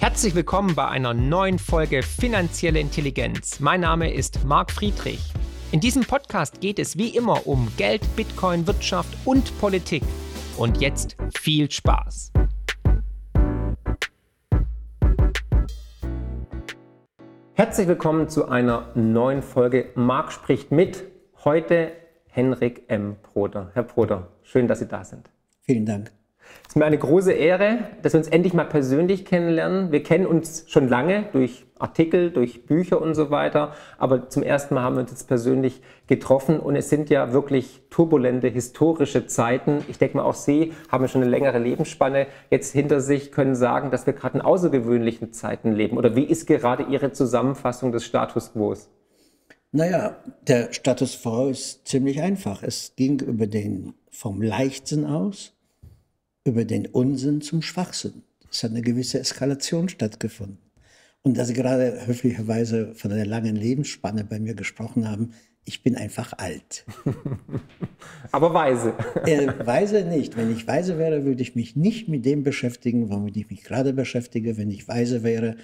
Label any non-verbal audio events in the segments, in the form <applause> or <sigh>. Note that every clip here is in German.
Herzlich willkommen bei einer neuen Folge Finanzielle Intelligenz. Mein Name ist Marc Friedrich. In diesem Podcast geht es wie immer um Geld, Bitcoin, Wirtschaft und Politik. Und jetzt viel Spaß. Herzlich willkommen zu einer neuen Folge Marc spricht mit. Heute Henrik M. Broder. Herr Broder, schön, dass Sie da sind. Vielen Dank. Es ist mir eine große Ehre, dass wir uns endlich mal persönlich kennenlernen. Wir kennen uns schon lange durch Artikel, durch Bücher und so weiter, aber zum ersten Mal haben wir uns jetzt persönlich getroffen und es sind ja wirklich turbulente historische Zeiten. Ich denke mal, auch Sie haben schon eine längere Lebensspanne jetzt hinter sich, können sagen, dass wir gerade in außergewöhnlichen Zeiten leben. Oder wie ist gerade Ihre Zusammenfassung des Status quo? Naja, der Status quo ist ziemlich einfach. Es ging über den vom Leichtsinn aus über den Unsinn zum Schwachsinn. Es hat eine gewisse Eskalation stattgefunden. Und dass Sie gerade höflicherweise von einer langen Lebensspanne bei mir gesprochen haben, ich bin einfach alt. <laughs> Aber weise. <laughs> Äh, weise nicht. Wenn ich weise wäre, würde ich mich nicht mit dem beschäftigen, womit ich mich gerade beschäftige. Wenn ich weise wäre,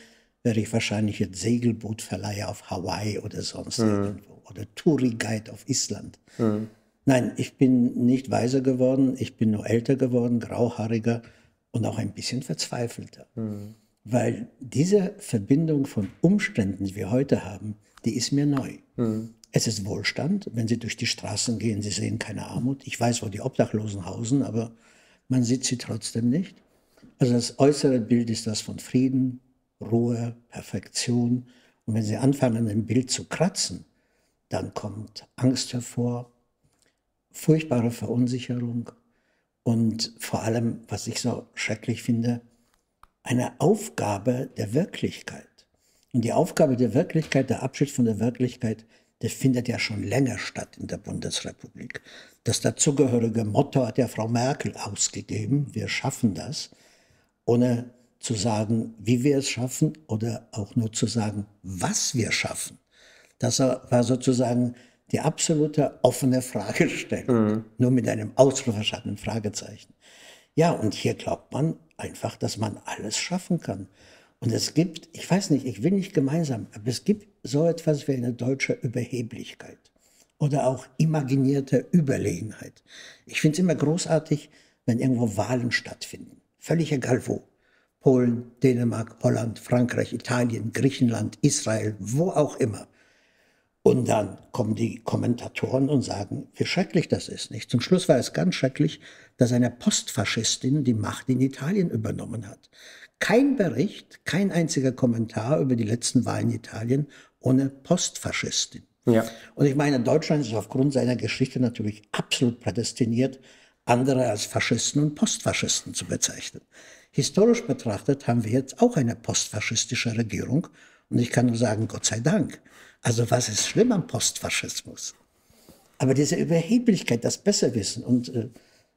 wäre ich wahrscheinlich jetzt Segelbootverleiher auf Hawaii oder sonst mhm. irgendwo. Oder Touri-Guide auf Island. Mhm. Nein, ich bin nicht weiser geworden, ich bin nur älter geworden, grauhaariger und auch ein bisschen verzweifelter. Mhm. Weil diese Verbindung von Umständen, die wir heute haben, die ist mir neu. Mhm. Es ist Wohlstand. Wenn Sie durch die Straßen gehen, Sie sehen keine Armut. Ich weiß, wo die Obdachlosen hausen, aber man sieht sie trotzdem nicht. Also das äußere Bild ist das von Frieden, Ruhe, Perfektion. Und wenn Sie anfangen, ein Bild zu kratzen, dann kommt Angst hervor, furchtbare Verunsicherung und vor allem, was ich so schrecklich finde, eine Aufgabe der Wirklichkeit. Und die Aufgabe der Wirklichkeit, der Abschied von der Wirklichkeit, der findet ja schon länger statt in der Bundesrepublik. Das dazugehörige Motto hat ja Frau Merkel ausgegeben, wir schaffen das, ohne zu sagen, wie wir es schaffen oder auch nur zu sagen, was wir schaffen. Das war sozusagen die absolute offene Fragestellung, mhm. nur mit einem ausrufenden Fragezeichen. Ja, und hier glaubt man einfach, dass man alles schaffen kann. Und es gibt, ich weiß nicht, ich will nicht gemeinsam, aber es gibt so etwas wie eine deutsche Überheblichkeit oder auch imaginierte Überlegenheit. Ich finde es immer großartig, wenn irgendwo Wahlen stattfinden. Völlig egal wo. Polen, Dänemark, Holland, Frankreich, Italien, Griechenland, Israel, wo auch immer. Und dann kommen die Kommentatoren und sagen, wie schrecklich das ist. Nicht? Zum Schluss war es ganz schrecklich, dass eine Postfaschistin die Macht in Italien übernommen hat. Kein Bericht, kein einziger Kommentar über die letzten Wahlen in Italien ohne Postfaschistin. Ja. Und ich meine, Deutschland ist aufgrund seiner Geschichte natürlich absolut prädestiniert, andere als Faschisten und Postfaschisten zu bezeichnen. Historisch betrachtet haben wir jetzt auch eine postfaschistische Regierung. Und ich kann nur sagen, Gott sei Dank. Also was ist schlimm am Postfaschismus? Aber diese Überheblichkeit, das Besserwissen. Und äh,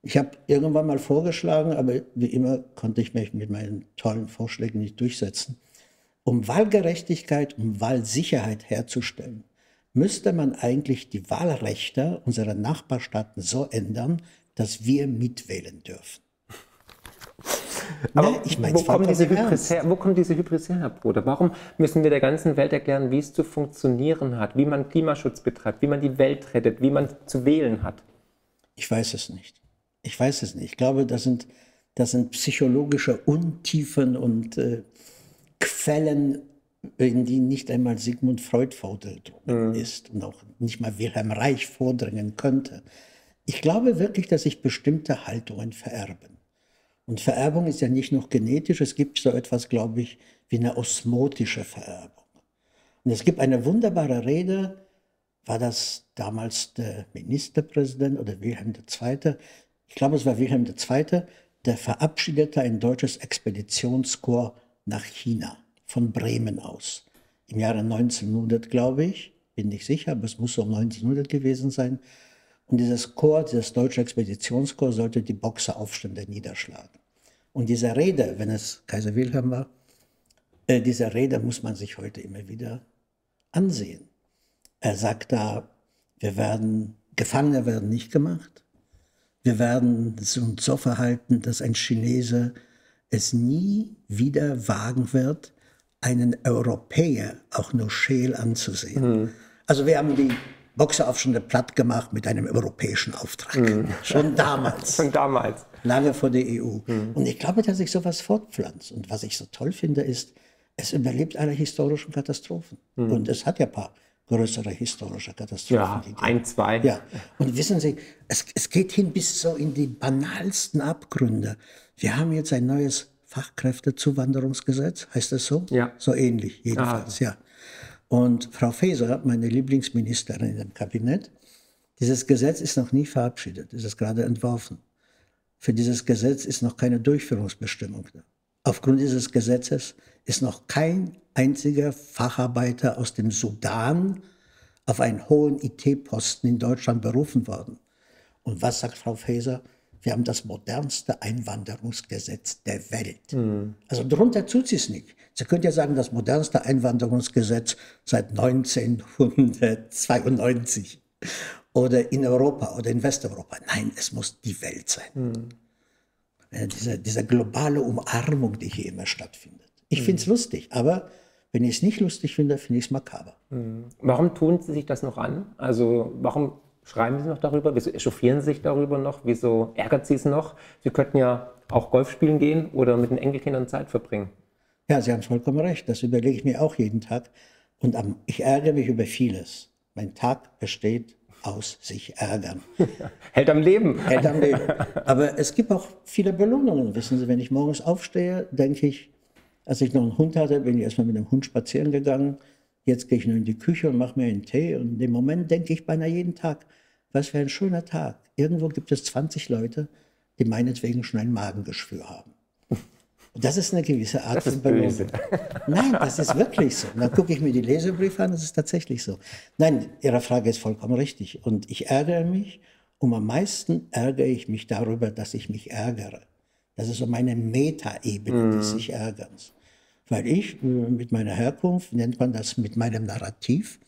ich habe irgendwann mal vorgeschlagen, aber wie immer konnte ich mich mit meinen tollen Vorschlägen nicht durchsetzen. Um Wahlgerechtigkeit, um Wahlsicherheit herzustellen, müsste man eigentlich die Wahlrechte unserer Nachbarstaaten so ändern, dass wir mitwählen dürfen. Aber ich mein, wo, kommt diese Hybris her, wo kommt diese Hybris her, Herr Bruder? Warum müssen wir der ganzen Welt erklären, wie es zu funktionieren hat, wie man Klimaschutz betreibt, wie man die Welt rettet, wie man zu wählen hat? Ich weiß es nicht. Ich weiß es nicht. Ich glaube, das sind, das sind psychologische Untiefen und äh, Quellen, in die nicht einmal Sigmund Freud vordringen mhm. ist und auch nicht mal Wilhelm Reich vordringen könnte. Ich glaube wirklich, dass sich bestimmte Haltungen vererben. Und Vererbung ist ja nicht noch genetisch, es gibt so etwas, glaube ich, wie eine osmotische Vererbung. Und es gibt eine wunderbare Rede, war das damals der Ministerpräsident oder Wilhelm II., ich glaube, es war Wilhelm II., der verabschiedete ein deutsches Expeditionskorps nach China, von Bremen aus. Im Jahre 1900, glaube ich, bin nicht sicher, aber es muss so 1900 gewesen sein. Und dieses Korps, dieses deutsche Expeditionskorps, sollte die Boxeraufstände niederschlagen. Und diese Rede, wenn es Kaiser Wilhelm war, äh, diese Rede muss man sich heute immer wieder ansehen. Er sagt da, wir werden, Gefangene werden nicht gemacht. Wir werden uns so verhalten, dass ein Chinese es nie wieder wagen wird, einen Europäer auch nur scheel anzusehen. Mhm. Also wir haben die Boxeraufstände platt gemacht mit einem europäischen Auftrag. Mhm. Schon damals. <laughs> Schon damals. Lange vor der EU. Mhm. Und ich glaube, dass sich sowas fortpflanzt. Und was ich so toll finde, ist, es überlebt alle historischen Katastrophen. Mhm. Und es hat ja ein paar größere historische Katastrophen ja, gegeben. Ein, zwei. Ja. Und wissen Sie, es, es geht hin bis so in die banalsten Abgründe. Wir haben jetzt ein neues Fachkräftezuwanderungsgesetz, heißt das so? Ja. So ähnlich, jedenfalls, ah. ja. Und Frau Faeser, meine Lieblingsministerin im Kabinett, dieses Gesetz ist noch nie verabschiedet, es ist gerade entworfen. Für dieses Gesetz ist noch keine Durchführungsbestimmung da. Aufgrund dieses Gesetzes ist noch kein einziger Facharbeiter aus dem Sudan auf einen hohen IT-Posten in Deutschland berufen worden. Und was sagt Frau Faeser? Wir haben das modernste Einwanderungsgesetz der Welt. Mhm. Also darunter tut sie es nicht. Sie könnte ja sagen, das modernste Einwanderungsgesetz seit 1992 oder in Europa oder in Westeuropa. Nein, es muss die Welt sein. Mhm. Diese, diese globale Umarmung, die hier immer stattfindet. Ich mhm. finde es lustig, aber wenn ich es nicht lustig finde, finde ich es makaber. Mhm. Warum tun Sie sich das noch an? Also warum schreiben Sie noch darüber? Wieso echauffieren Sie sich darüber noch? Wieso ärgert Sie es noch? Sie könnten ja auch Golf spielen gehen oder mit den Enkelkindern Zeit verbringen. Ja, Sie haben vollkommen recht. Das überlege ich mir auch jeden Tag. Und ich ärgere mich über vieles. Mein Tag besteht aus sich ärgern. <laughs> Hält am Leben. Hält am Leben. Aber es gibt auch viele Belohnungen. Wissen Sie, wenn ich morgens aufstehe, denke ich, als ich noch einen Hund hatte, bin ich erstmal mit dem Hund spazieren gegangen. Jetzt gehe ich nur in die Küche und mache mir einen Tee. Und in dem Moment denke ich beinahe jeden Tag, was für ein schöner Tag. Irgendwo gibt es 20 Leute, die meinetwegen schon ein Magengeschwür haben. Und das ist eine gewisse Art das von Belohnung. <laughs> Nein, das ist wirklich so. Und dann gucke ich mir die Lesebriefe an, das ist tatsächlich so. Nein, Ihre Frage ist vollkommen richtig. Und ich ärgere mich, und am meisten ärgere ich mich darüber, dass ich mich ärgere. Das ist so meine Metaebene mhm. des sich Ärgerns. Weil ich äh, mit meiner Herkunft, nennt man das mit meinem Narrativ,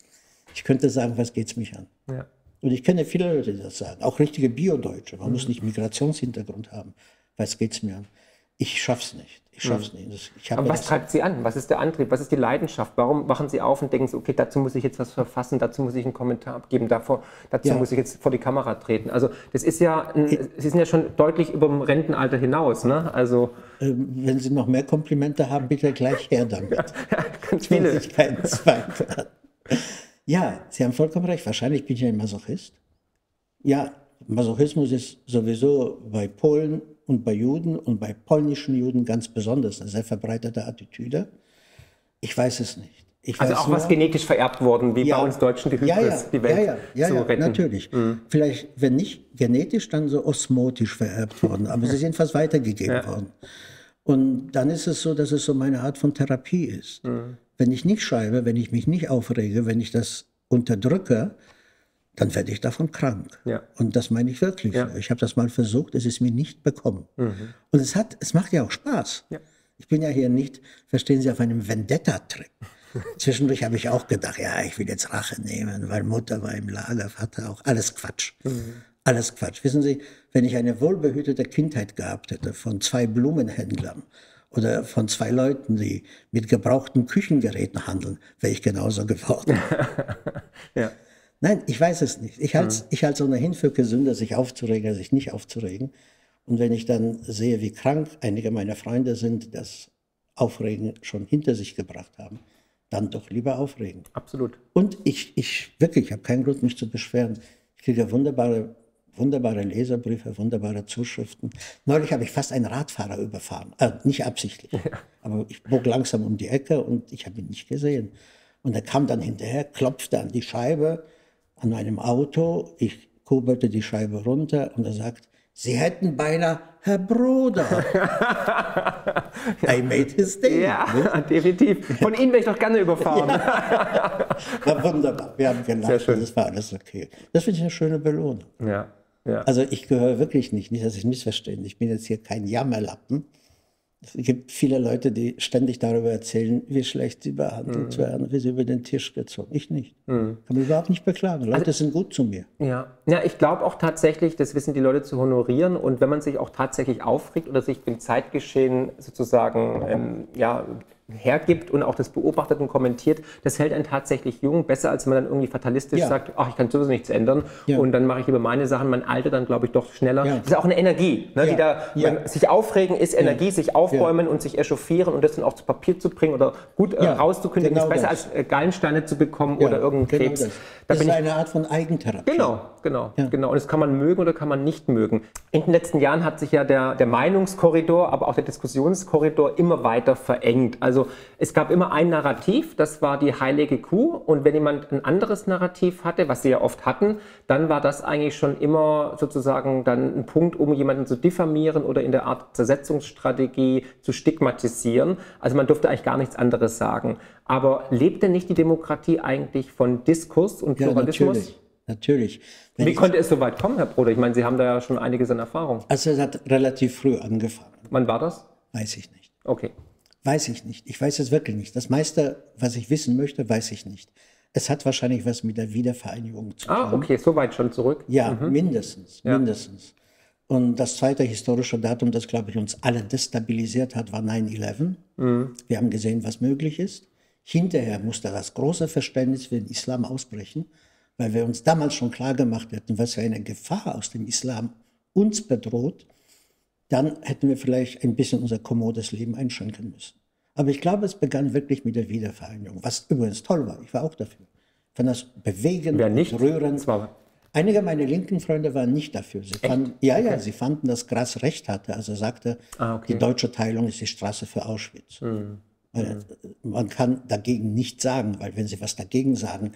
ich könnte sagen, was geht es mich an? Ja. Und ich kenne viele Leute, die das sagen, auch richtige Biodeutsche. Man mhm. muss nicht Migrationshintergrund haben. Was geht es mir an? Ich schaff's nicht. Ich schaff's mhm. nicht. Ich Aber was treibt Sie an? Was ist der Antrieb? Was ist die Leidenschaft? Warum wachen Sie auf und denken Sie, okay, dazu muss ich jetzt was verfassen, dazu muss ich einen Kommentar abgeben, davor, dazu ja. muss ich jetzt vor die Kamera treten? Also das ist ja, ein, Sie sind ja schon deutlich über dem Rentenalter hinaus, ne? Also ähm, wenn Sie noch mehr Komplimente haben, bitte gleich her damit. <laughs> ja, ganz viele. Ich keinen Zweifel. <laughs> Ja, Sie haben vollkommen recht. Wahrscheinlich bin ich ein Masochist. Ja, Masochismus ist sowieso bei Polen und bei Juden und bei polnischen Juden ganz besonders eine sehr verbreitete Attitüde. Ich weiß es nicht. Ich also auch nur, was genetisch vererbt worden, wie ja, bei uns Deutschen die Hybris, ja, ja, die Welt ja, ja, zu retten. natürlich. Mhm. Vielleicht, wenn nicht genetisch, dann so osmotisch vererbt worden, aber sie sind fast weitergegeben worden. Und dann ist es so, dass es so meine Art von Therapie ist. Mhm. Wenn ich nicht schreibe, wenn ich mich nicht aufrege, wenn ich das unterdrücke, dann werde ich davon krank. Ja. Und das meine ich wirklich. Ja. Ich habe das mal versucht, es ist mir nicht bekommen. Mhm. Und es, hat, es macht ja auch Spaß. Ja. Ich bin ja hier nicht, verstehen Sie, auf einem Vendetta-Trip. <laughs> Zwischendurch habe ich auch gedacht, ja, ich will jetzt Rache nehmen, weil Mutter war im Lager, Vater auch. Alles Quatsch. Mhm. Alles Quatsch. Wissen Sie, wenn ich eine wohlbehütete Kindheit gehabt hätte von zwei Blumenhändlern oder von zwei Leuten, die mit gebrauchten Küchengeräten handeln, wäre ich genauso geworden. <laughs> ja. Nein, ich weiß es nicht. Ich halte es mhm. ohnehin für gesünder, sich aufzuregen, sich nicht aufzuregen. Und wenn ich dann sehe, wie krank einige meiner Freunde sind, das Aufregen schon hinter sich gebracht haben, dann doch lieber aufregen. Absolut. Und ich, ich wirklich, ich habe keinen Grund, mich zu beschweren. Ich kriege wunderbare, wunderbare Leserbriefe, wunderbare Zuschriften. Neulich habe ich fast einen Radfahrer überfahren. Äh, nicht absichtlich. Ja. Aber ich bog langsam um die Ecke und ich habe ihn nicht gesehen. Und er kam dann hinterher, klopfte an die Scheibe an meinem Auto. Ich kurbelte die Scheibe runter und er sagt, Sie hätten beinahe Herr Bruder. <laughs> I made his day. Ja, ne? definitiv. Von Ihnen wäre ich doch gerne überfahren. Ja. <laughs> War wunderbar. Wir haben gelacht. Sehr schön. Das war alles okay. Das finde ich eine schöne Belohnung. Ja. Ja. Also ich gehöre wirklich nicht, nicht, dass ich missverstehe. Ich bin jetzt hier kein Jammerlappen. Es gibt viele Leute, die ständig darüber erzählen, wie schlecht sie behandelt mhm. werden, wie sie über den Tisch gezogen. Ich nicht. Mhm. Kann mich überhaupt nicht beklagen. Leute also, sind gut zu mir. Ja, ja ich glaube auch tatsächlich, das wissen die Leute zu honorieren. Und wenn man sich auch tatsächlich aufregt oder sich dem Zeitgeschehen sozusagen ähm, ja, hergibt und auch das beobachtet und kommentiert, das hält einen tatsächlich jung, besser als wenn man dann irgendwie fatalistisch ja. sagt, ach, ich kann sowieso nichts ändern ja. und dann mache ich über meine Sachen, man altert dann, glaube ich, doch schneller. Ja. Das ist auch eine Energie, ne, die da, sich aufregen ist Energie, sich aufräumen und sich echauffieren und das dann auch zu Papier zu bringen oder gut äh, rauszukündigen, genau ist besser das. als äh, Gallensteine zu bekommen oder irgendeinen genau Krebs. Das, das ist eine Art von Eigentherapie. Genau, genau, genau. Und das kann man mögen oder kann man nicht mögen. In den letzten Jahren hat sich ja der, der Meinungskorridor, aber auch der Diskussionskorridor immer weiter verengt. Also es gab immer ein Narrativ, das war die heilige Kuh. Und wenn jemand ein anderes Narrativ hatte, was sie ja oft hatten, dann war das eigentlich schon immer sozusagen dann ein Punkt, um jemanden zu diffamieren oder in der Art Zersetzungsstrategie zu stigmatisieren. Also man durfte eigentlich gar nichts anderes sagen. Aber lebt denn nicht die Demokratie eigentlich von Diskurs und Pluralismus? Ja, natürlich. natürlich. Wie konnte es so weit kommen, Herr Bruder? Ich meine, Sie haben da ja schon einiges an Erfahrung. Also es hat relativ früh angefangen. Wann war das? Weiß ich nicht. Okay. Weiß ich nicht. Ich weiß es wirklich nicht. Das meiste, was ich wissen möchte, weiß ich nicht. Es hat wahrscheinlich was mit der Wiedervereinigung zu ah, tun. Ah, okay, so weit schon zurück. Ja, mhm. mindestens, ja. mindestens. Und das zweite historische Datum, das, glaube ich, uns alle destabilisiert hat, war 9-11. Mhm. Wir haben gesehen, was möglich ist. Hinterher musste das große Verständnis für den Islam ausbrechen, weil wir uns damals schon klar gemacht hätten, was für eine Gefahr aus dem Islam uns bedroht dann hätten wir vielleicht ein bisschen unser kommodes Leben einschränken müssen. Aber ich glaube, es begann wirklich mit der Wiedervereinigung, was übrigens toll war. Ich war auch dafür. Ich fand das bewegend Wer nicht? rührend. Einige meiner linken Freunde waren nicht dafür. Sie fanden, ja, ja, sie fanden, dass Grass recht hatte. Also er sagte, ah, okay. die deutsche Teilung ist die Straße für Auschwitz. Mhm. Man kann dagegen nichts sagen, weil wenn Sie was dagegen sagen,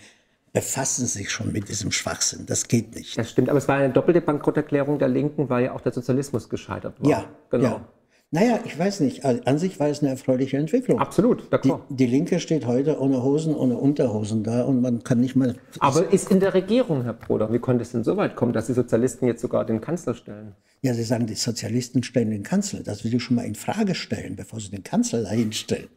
befassen sich schon mit diesem Schwachsinn. Das geht nicht. Das stimmt, aber es war eine doppelte Bankrotterklärung der Linken, weil ja auch der Sozialismus gescheitert war. Ja, genau. Ja. Naja, ich weiß nicht. An sich war es eine erfreuliche Entwicklung. Absolut, Die, die, Linke steht heute ohne Hosen, ohne Unterhosen da und man kann nicht mal. Aber ist in der Regierung, Herr Broder, wie konnte es denn so weit kommen, dass die Sozialisten jetzt sogar den Kanzler stellen? Ja, Sie sagen, die Sozialisten stellen den Kanzler. Das will ich schon mal in Frage stellen, bevor Sie den Kanzler dahin stellen.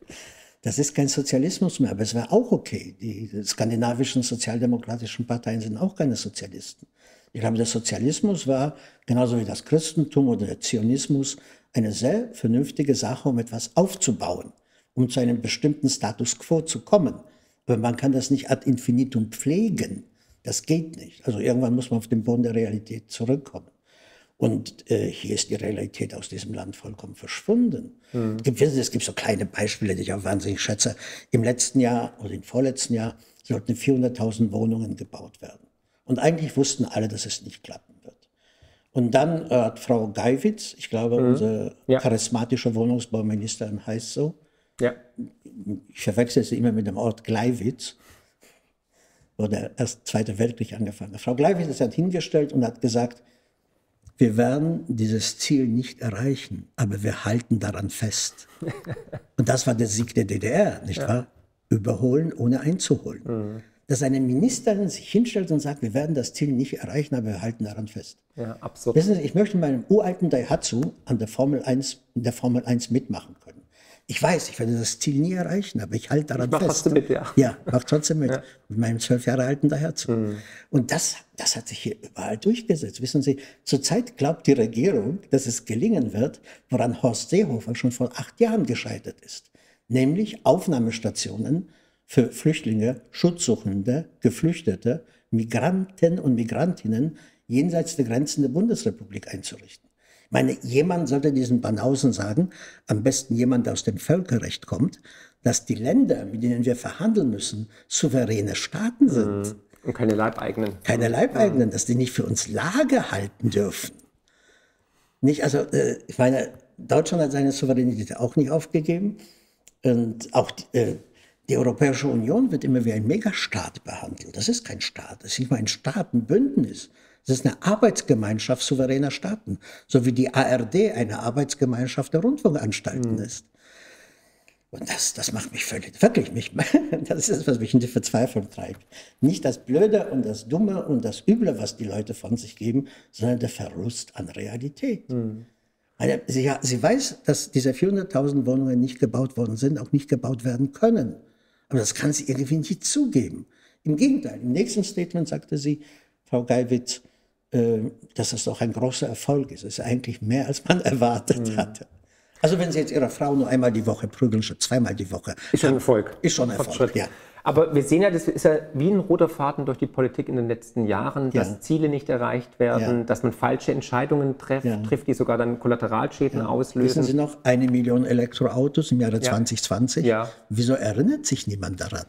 Das ist kein Sozialismus mehr, aber es wäre auch okay. Die skandinavischen sozialdemokratischen Parteien sind auch keine Sozialisten. Ich glaube, der Sozialismus war, genauso wie das Christentum oder der Zionismus, eine sehr vernünftige Sache, um etwas aufzubauen, um zu einem bestimmten Status quo zu kommen. Aber man kann das nicht ad infinitum pflegen. Das geht nicht. Also irgendwann muss man auf den Boden der Realität zurückkommen. Und äh, hier ist die Realität aus diesem Land vollkommen verschwunden. Mhm. Es, gibt, es gibt so kleine Beispiele, die ich auch wahnsinnig schätze. Im letzten Jahr oder im vorletzten Jahr sollten 400.000 Wohnungen gebaut werden. Und eigentlich wussten alle, dass es nicht klappen wird. Und dann äh, hat Frau Geiwitz, ich glaube, mhm. unsere ja. charismatische Wohnungsbauministerin heißt so. Ja. Ich verwechsel sie immer mit dem Ort Gleiwitz, wo der erst Zweite Weltkrieg angefangen hat. Frau Gleiwitz hat hingestellt und hat gesagt, wir werden dieses Ziel nicht erreichen, aber wir halten daran fest. <laughs> Und das war der Sieg der DDR, nicht ja. wahr? Überholen, ohne einzuholen. Mhm. Dass eine Ministerin sich hinstellt und sagt, wir werden das Ziel nicht erreichen, aber wir halten daran fest. Ja, absolut. Wissen Sie, ich möchte in meinem uralten Daihatsu an der Formel 1, in der Formel 1 mitmachen können. Ich weiß, ich werde das Ziel nie erreichen, aber ich halte daran ich mach fest. Trotzdem mit, ja. Ja, mach trotzdem mit. Ja. Mit meinem zwölf Jahre alten daherzu. Mhm. Und das, das hat sich hier überall durchgesetzt. Wissen Sie, zurzeit glaubt die Regierung, dass es gelingen wird, woran Horst Seehofer schon vor acht Jahren gescheitert ist. Nämlich Aufnahmestationen für Flüchtlinge, Schutzsuchende, Geflüchtete, Migranten und Migrantinnen jenseits der Grenzen der Bundesrepublik einzurichten meine, jemand sollte diesen Banausen sagen, am besten jemand, der aus dem Völkerrecht kommt, dass die Länder, mit denen wir verhandeln müssen, souveräne Staaten sind. Mhm. Und keine Leibeigenen. Keine Leibeigenen, dass die nicht für uns Lage halten dürfen. Nicht, also, äh, ich meine, Deutschland hat seine Souveränität auch nicht aufgegeben. Und auch die, äh, die Europäische Union wird immer wie ein Megastaat behandelt. Das ist kein Staat, das ist nicht mal ein Staatenbündnis. Es ist eine Arbeitsgemeinschaft souveräner Staaten, so wie die ARD eine Arbeitsgemeinschaft der Rundfunkanstalten mhm. ist. Und das, das macht mich völlig, wirklich, mich, <laughs> das ist das, was mich in die Verzweiflung treibt. Nicht das Blöde und das Dumme und das Üble, was die Leute von sich geben, sondern der Verlust an Realität. Mhm. Sie, sie weiß, dass diese 400.000 Wohnungen nicht gebaut worden sind, auch nicht gebaut werden können. Aber das kann sie irgendwie nicht zugeben. Im Gegenteil, im nächsten Statement sagte sie, Frau Geiwitz, dass das doch ein großer Erfolg ist. Es ist eigentlich mehr, als man <laughs> erwartet mhm. hatte. Also wenn Sie jetzt Ihre Frau nur einmal die Woche prügeln, statt zweimal die Woche. Ist schon ein Erfolg. Ist schon ein Erfolg, ja. Aber wir sehen ja, das ist ja wie ein roter Faden durch die Politik in den letzten Jahren, dass ja. Ziele nicht erreicht werden, ja. dass man falsche Entscheidungen treff, ja. trifft, die sogar dann Kollateralschäden auslösen. Wissen Sie noch, eine Million Elektroautos im Jahre 2020? Ja. Wieso erinnert sich niemand daran?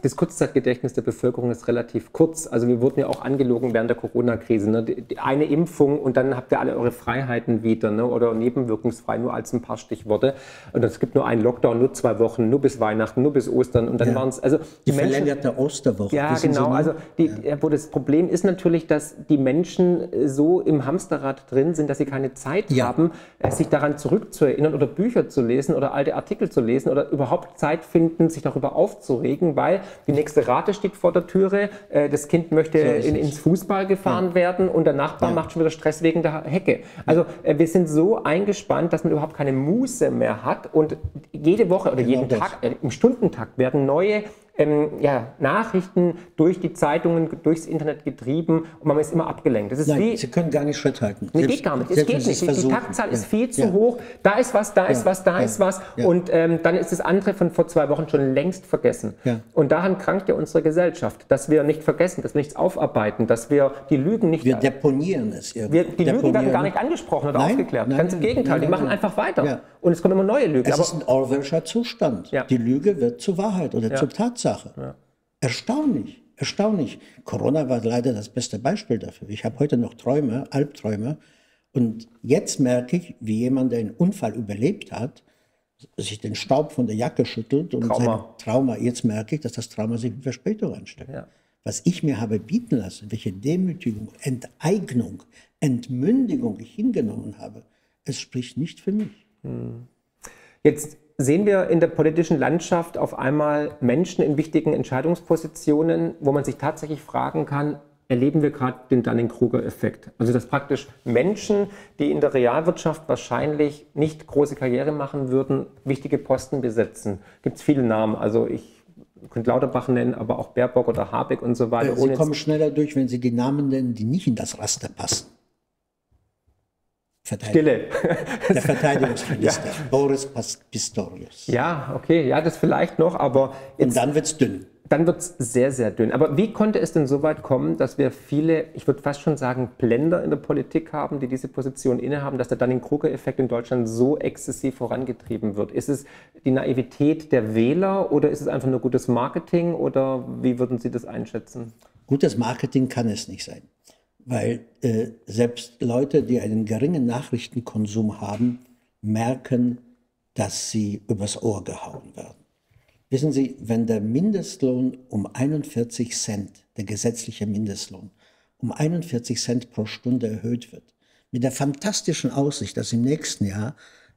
Das Kurzzeitgedächtnis der Bevölkerung ist relativ kurz. Also wir wurden ja auch angelogen während der Corona-Krise. Ne? Eine Impfung und dann habt ihr alle eure Freiheiten wieder ne? oder nebenwirkungsfrei, nur als ein paar Stichworte. Und es gibt nur einen Lockdown, nur zwei Wochen, nur bis Weihnachten, nur bis Ostern. Und dann ja. waren es also die, die verlängerte Osterwoche. Ja, genau. Also die, ja. wo das Problem ist natürlich, dass die Menschen so im Hamsterrad drin sind, dass sie keine Zeit ja. haben, äh, sich daran zurückzuerinnern oder Bücher zu lesen oder alte Artikel zu lesen oder überhaupt Zeit finden, sich darüber aufzuregen, weil die nächste Rate steht vor der Türe, äh, das Kind möchte so in, ins Fußball gefahren ja. werden und der Nachbar ja. macht schon wieder Stress wegen der Hecke. Also äh, wir sind so eingespannt, dass man überhaupt keine Muße mehr hat und jede Woche oder genau jeden das. Tag, äh, im Stundentakt werden neue ähm, ja, Nachrichten durch die Zeitungen, durchs Internet getrieben und man ist immer abgelenkt. Das ist Nein, wie, Sie können gar nicht Schritt halten. Nee, geht gar nicht. Es geht nicht. Die, die Taktzahl ja. ist viel zu ja. hoch. Da ist was, da ist was, da ist was. Und ähm, dann ist das andere von vor zwei Wochen schon längst vergessen. Und daran krankt ja unsere Gesellschaft, dass wir nicht vergessen, dass wir nichts aufarbeiten, dass wir die Lügen nicht... Wir deponieren es irgendwie. Wir, die Lügen werden gar nicht angesprochen oder nein, aufgeklärt. Nein, Ganz im Gegenteil, nein, die machen einfach weiter. Und es kommen immer neue Lügen. Es ist ein Orwellscher Zustand. Die Lüge wird zur Wahrheit oder zur Tatsache. Erstaunlich, erstaunlich. Corona war leider das beste Beispiel dafür. Ich habe heute noch Träume, Albträume. Und jetzt merke ich, wie jemand, der einen Unfall überlebt hat, sich den Staub von der Jacke schüttelt und Trauma. sein Trauma, jetzt merke ich, dass das Trauma sich mit Verspätung ansteckt. Ja. Was ich mir habe bieten lassen, welche Demütigung, Enteignung, Entmündigung ich hingenommen habe, es spricht nicht für mich. Hm. Jetzt sehen wir in der politischen Landschaft auf einmal Menschen in wichtigen Entscheidungspositionen, wo man sich tatsächlich fragen kann, erleben wir gerade den Dunning-Kruger-Effekt. Also dass praktisch Menschen, die in der Realwirtschaft wahrscheinlich nicht große Karriere machen würden, wichtige Posten besetzen. Gibt es viele Namen. Also ich könnte Lauterbach nennen, aber auch Baerbock oder Habeck und so weiter. Sie kommen schneller durch, wenn Sie die Namen nennen, die nicht in das Raster passen. Stille. Der Verteidigungsminister, <laughs> ja. Boris Pistorius. Ja, okay, ja, das vielleicht noch, aber. Jetzt, Und dann wird es dünn. Dann wird es sehr, sehr dünn. Aber wie konnte es denn so weit kommen, dass wir viele, ich würde fast schon sagen, Blender in der Politik haben, die diese Position innehaben, dass der Dunning-Kruger-Effekt in Deutschland so exzessiv vorangetrieben wird? Ist es die Naivität der Wähler oder ist es einfach nur gutes Marketing oder wie würden Sie das einschätzen? Gutes Marketing kann es nicht sein weil äh, selbst Leute, die einen geringen Nachrichtenkonsum haben, merken, dass sie übers Ohr gehauen werden. Wissen Sie, wenn der Mindestlohn um 41 Cent, der gesetzliche Mindestlohn, um 41 Cent pro Stunde erhöht wird, mit der fantastischen Aussicht, dass im nächsten Jahr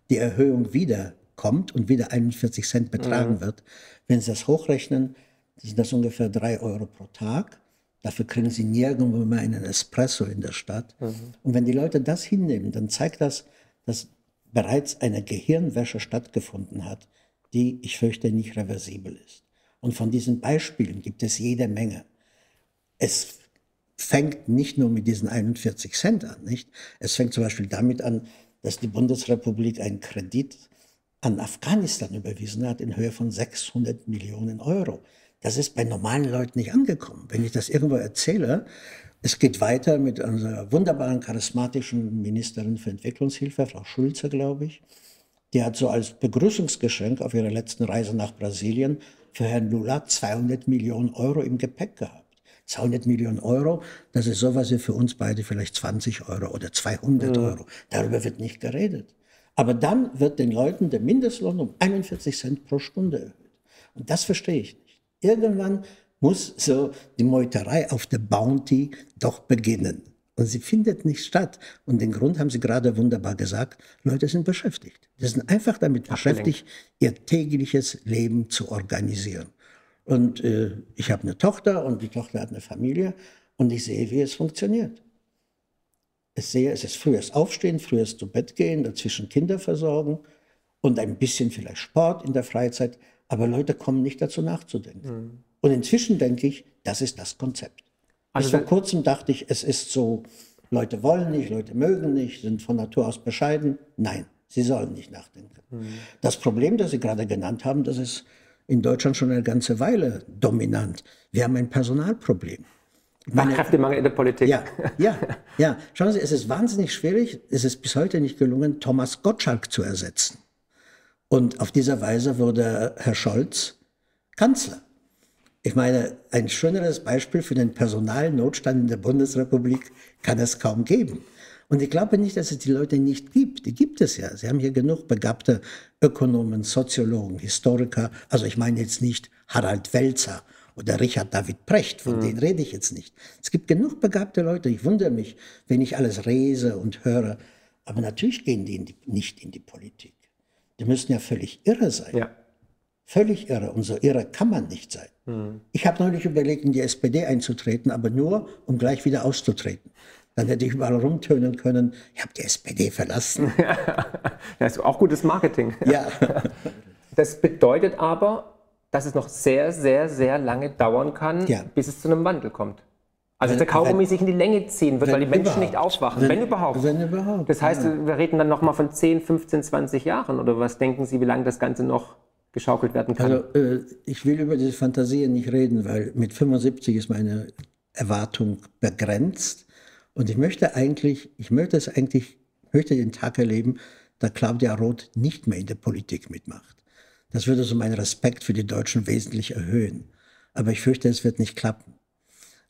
die Erhöhung wieder kommt und wieder 41 Cent betragen mhm. wird, wenn Sie das hochrechnen, sind das ungefähr drei Euro pro Tag Dafür kriegen sie nirgendwo mehr einen Espresso in der Stadt. Mhm. Und wenn die Leute das hinnehmen, dann zeigt das, dass bereits eine Gehirnwäsche stattgefunden hat, die, ich fürchte, nicht reversibel ist. Und von diesen Beispielen gibt es jede Menge. Es fängt nicht nur mit diesen 41 Cent an, nicht? Es fängt zum Beispiel damit an, dass die Bundesrepublik einen Kredit an Afghanistan überwiesen hat in Höhe von 600 Millionen Euro. Das ist bei normalen Leuten nicht angekommen. Wenn ich das irgendwo erzähle, es geht weiter mit unserer wunderbaren, charismatischen Ministerin für Entwicklungshilfe, Frau Schulze, glaube ich. Die hat so als Begrüßungsgeschenk auf ihrer letzten Reise nach Brasilien für Herrn Lula 200 Millionen Euro im Gepäck gehabt. 200 Millionen Euro, das ist sowas wie für uns beide vielleicht 20 Euro oder 200 mhm. Euro. Darüber wird nicht geredet. Aber dann wird den Leuten der Mindestlohn um 41 Cent pro Stunde erhöht. Und das verstehe ich nicht. Irgendwann muss so die Meuterei auf der Bounty doch beginnen. Und sie findet nicht statt. Und den Grund haben Sie gerade wunderbar gesagt. Leute sind beschäftigt. Sie sind einfach damit beschäftigt, ihr tägliches Leben zu organisieren. Und äh, ich habe eine Tochter und die Tochter hat eine Familie und ich sehe, wie es funktioniert. es sehe, es ist frühes Aufstehen, frühes zu Bett gehen, dazwischen Kinder versorgen und ein bisschen vielleicht Sport in der Freizeit. Aber Leute kommen nicht dazu nachzudenken. Mhm. Und inzwischen denke ich, das ist das Konzept. Also Bis vor kurzem dachte ich, es ist so, Leute wollen nicht, Leute mögen nicht, sind von Natur aus bescheiden. Nein, sie sollen nicht nachdenken. Mhm. Das Problem, das Sie gerade genannt haben, das ist in Deutschland schon eine ganze Weile dominant. Wir haben ein Personalproblem. Fachkräftemangel in der Politik. Ja, ja, <laughs> ja. Schauen Sie, es ist wahnsinnig schwierig, es ist bis heute nicht gelungen, Thomas Gottschalk zu ersetzen. Und auf dieser Weise wurde Herr Scholz Kanzler. Ich meine, ein schöneres Beispiel für den Personalnotstand in der Bundesrepublik kann es kaum geben. Und ich glaube nicht, dass es die Leute nicht gibt. Die gibt es ja. Sie haben hier genug begabte Ökonomen, Soziologen, Historiker. Also ich meine jetzt nicht Harald Welzer oder Richard David Precht, von mhm. denen rede ich jetzt nicht. Es gibt genug begabte Leute. Ich wundere mich, wenn ich alles lese und höre. Aber natürlich gehen die, in die nicht in die Politik. Die müssen ja völlig irre sein. Ja. Völlig irre. Und so irre kann man nicht sein. Mhm. Ich habe neulich überlegt, in die SPD einzutreten, aber nur, um gleich wieder auszutreten. Dann hätte ich überall rumtönen können, ich habe die SPD verlassen. <laughs> das ist auch gutes Marketing. Ja. <laughs> Das bedeutet aber, dass es noch sehr, sehr, sehr lange dauern kann, ja. bis es zu einem Wandel kommt. Also der Kaugummi sich in die Länge ziehen wird, weil die Menschen nicht aufwachen, wenn, wenn, überhaupt. Wenn überhaupt. Das heißt, ja. wir reden dann nochmal von 10, 15, 20 Jahren oder was denken Sie, wie lange das Ganze noch geschaukelt werden kann? Also äh, ich will über diese Fantasien nicht reden, weil mit 75 ist meine Erwartung begrenzt und ich möchte eigentlich, ich möchte es eigentlich, möchte den Tag erleben, da Claudia Roth nicht mehr in der Politik mitmacht. Das würde so meinen Respekt für die Deutschen wesentlich erhöhen. Aber ich fürchte, es wird nicht klappen.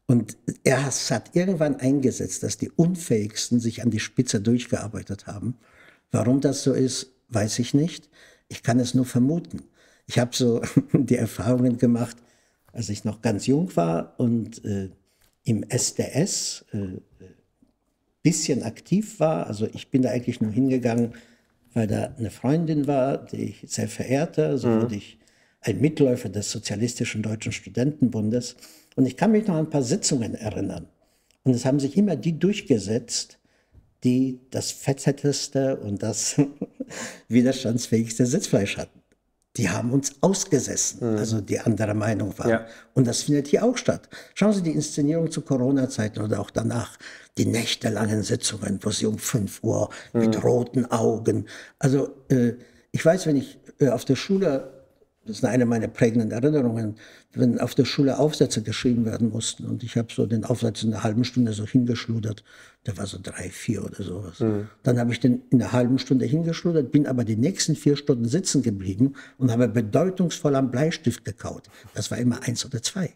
Und er hat irgendwann eingesetzt, dass die Unfähigsten sich an die Spitze durchgearbeitet haben. Warum das so ist, weiß ich nicht. Ich kann es nur vermuten. Ich habe so <laughs> die Erfahrungen gemacht, als ich noch ganz jung war und äh, im SDS äh, bisschen aktiv war. Also ich bin da eigentlich nur hingegangen, weil da eine Freundin war, die ich sehr verehrte. So mhm. wurde ich ein Mitläufer des Sozialistischen Deutschen Studentenbundes. Und ich kann mich noch an ein paar Sitzungen erinnern. Und es haben sich immer die durchgesetzt, die das fetteste und das <laughs> widerstandsfähigste Sitzfleisch hatten die haben uns ausgesessen, mhm. also die andere Meinung waren. Ja. Und das findet hier auch statt. Schauen Sie die Inszenierung zu Corona-Zeiten oder auch danach, die nächtelangen Sitzungen, wo sie um 5 Uhr mhm. mit roten Augen. Also äh, ich weiß, wenn ich äh, auf der Schule das ist eine meiner prägenden Erinnerungen, wenn auf der Schule Aufsätze geschrieben werden mussten. Und ich habe so den Aufsatz in einer halben Stunde so hingeschludert. Der war so drei, vier oder sowas. Mhm. Dann habe ich den in einer halben Stunde hingeschludert, bin aber die nächsten vier Stunden sitzen geblieben und habe bedeutungsvoll am Bleistift gekaut. Das war immer eins oder zwei.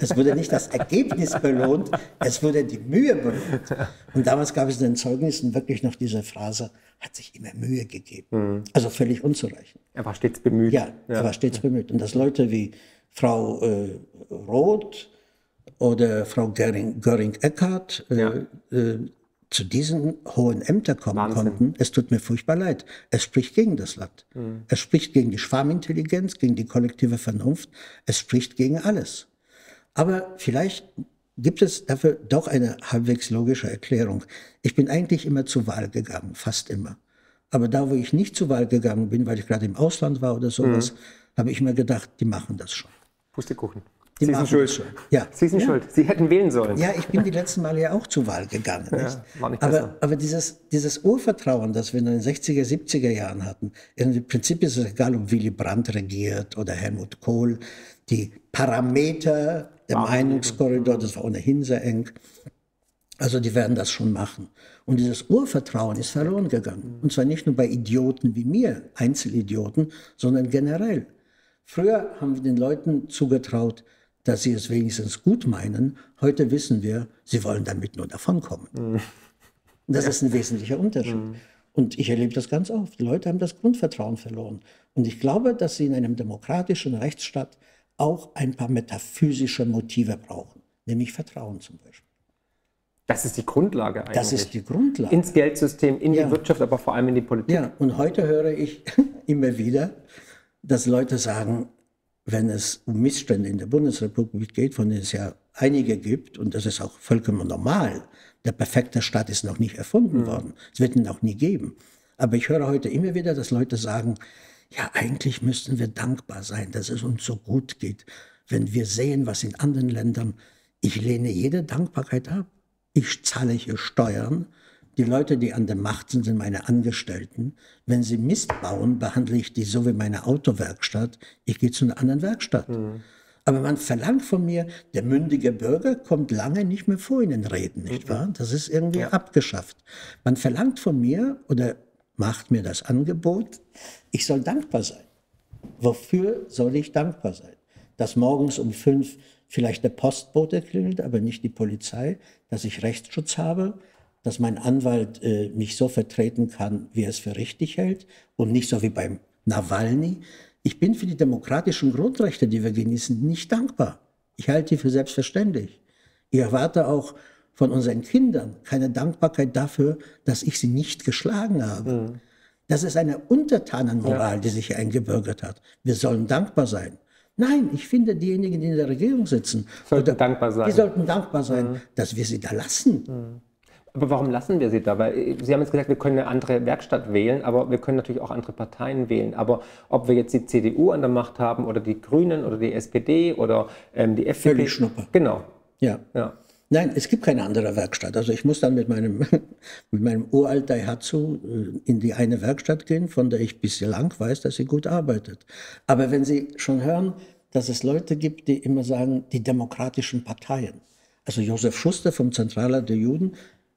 Es wurde nicht das Ergebnis belohnt, es wurde die Mühe belohnt. Und damals gab es in den Zeugnissen wirklich noch diese Phrase, hat sich immer Mühe gegeben. Mhm. Also völlig unzureichend. Er war stets bemüht. Ja, ja. er war stets bemüht. Und dass Leute wie Frau äh, Roth oder Frau Göring-Eckardt äh, ja. äh, zu diesen hohen Ämtern kommen Wahnsinn. konnten, es tut mir furchtbar leid. Es spricht gegen das Land. Mhm. Es spricht gegen die Schwarmintelligenz, gegen die kollektive Vernunft. Es spricht gegen alles. Aber vielleicht gibt es dafür doch eine halbwegs logische Erklärung. Ich bin eigentlich immer zur Wahl gegangen, fast immer. Aber da, wo ich nicht zur Wahl gegangen bin, weil ich gerade im Ausland war oder sowas, mhm. habe ich mir gedacht, die machen das schon. Pustekuchen. Die Sie sind schuld. Ja. Sie sind ja. schuld. Sie hätten wählen sollen. Ja, ich bin die letzten Male ja auch zur Wahl gegangen. Ja, aber, aber dieses, dieses Urvertrauen, das wir in den 60er, 70er Jahren hatten, im Prinzip ist es egal, ob Willy Brandt regiert oder Helmut Kohl, die Parameter der Meinungskorridor, das war ohnehin sehr eng. Also die werden das schon machen. Und dieses Urvertrauen ist verloren gegangen. Und zwar nicht nur bei Idioten wie mir, Einzelidioten, sondern generell. Früher haben wir den Leuten zugetraut, dass sie es wenigstens gut meinen. Heute wissen wir, sie wollen damit nur davonkommen. Mhm. Das ist ein wesentlicher Unterschied. Mhm. Und ich erlebe das ganz oft. Die Leute haben das Grundvertrauen verloren. Und ich glaube, dass sie in einem demokratischen Rechtsstaat auch ein paar metaphysische Motive brauchen, nämlich Vertrauen zum Beispiel. Das ist die Grundlage eigentlich. Das ist die Grundlage. Ins Geldsystem, in ja. die Wirtschaft, aber vor allem in die Politik. Ja, und heute höre ich <laughs> immer wieder, dass Leute sagen, wenn es um Missstände in der Bundesrepublik geht, von denen es ja einige gibt, und das ist auch vollkommen normal. Der perfekte Staat ist noch nicht erfunden mhm. worden. Es wird ihn auch nie geben. Aber ich höre heute immer wieder, dass Leute sagen, ja, eigentlich müssten wir dankbar sein, dass es uns so gut geht. Wenn wir sehen, was in anderen Ländern, ich lehne jede Dankbarkeit ab. Ich zahle hier Steuern. Die Leute, die an der Macht sind, sind meine Angestellten. Wenn sie Mist bauen, behandle ich die so wie meine Autowerkstatt. Ich gehe zu einer anderen Werkstatt. Mhm. Aber man verlangt von mir, der mündige Bürger kommt lange nicht mehr vor in den Reden, nicht wahr? Das ist irgendwie ja. abgeschafft. Man verlangt von mir oder macht mir das Angebot, ich soll dankbar sein. Wofür soll ich dankbar sein? Dass morgens um fünf vielleicht der Postbote klingelt, aber nicht die Polizei, dass ich Rechtsschutz habe, dass mein Anwalt äh, mich so vertreten kann, wie er es für richtig hält und nicht so wie beim Nawalny, ich bin für die demokratischen Grundrechte, die wir genießen, nicht dankbar. Ich halte die für selbstverständlich. Ich erwarte auch von unseren Kindern keine Dankbarkeit dafür, dass ich sie nicht geschlagen habe. Mhm. Das ist eine Untertanenmoral, ja. die sich eingebürgert hat. Wir sollen dankbar sein. Nein, ich finde, diejenigen, die in der Regierung sitzen, sollten oder, dankbar sein. die sollten dankbar sein, mhm. dass wir sie da lassen. Mhm. Aber warum lassen wir sie da? Weil äh, Sie haben jetzt gesagt, wir können eine andere Werkstatt wählen, aber wir können natürlich auch andere Parteien wählen. Aber ob wir jetzt die CDU an der Macht haben oder die Grünen oder die SPD oder ähm, die FDP. Völlig Schnuppe. Genau. Ja. ja. Nein, es gibt keine andere Werkstatt. Also ich muss dann mit meinem, <laughs> mit meinem uralt Daihatsu äh, in die eine Werkstatt gehen, von der ich bislang weiß, dass sie gut arbeitet. Aber wenn Sie schon hören, dass es Leute gibt, die immer sagen, die demokratischen Parteien. Also Josef Schuster vom Zentralrat der Juden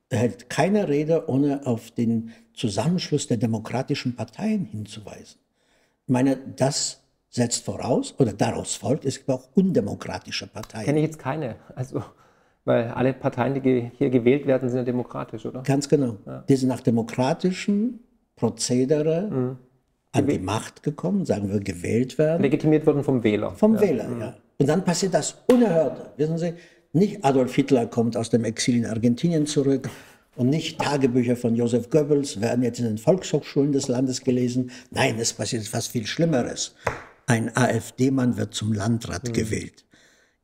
hält keine Rede, ohne auf den Zusammenschluss der demokratischen Parteien hinzuweisen. Ich meine, das setzt voraus oder daraus folgt, es gibt auch undemokratische Parteien. Kenne ich jetzt keine. Also, weil alle Parteien, die hier gewählt werden, sind ja demokratisch, oder? Ganz genau. Ja. Die sind nach demokratischen Prozedere mhm. an die Macht gekommen, sagen wir, gewählt werden. Legitimiert wurden vom Wähler. Vom ja. Wähler, mhm. ja. Und dann passiert das Unerhörte. Wissen Sie, nicht Adolf Hitler kommt aus dem Exil in Argentinien zurück und nicht Tagebücher von Josef Goebbels werden jetzt in den Volkshochschulen des Landes gelesen. Nein, es passiert etwas viel Schlimmeres. Ein AfD-Mann wird zum Landrat mhm. gewählt.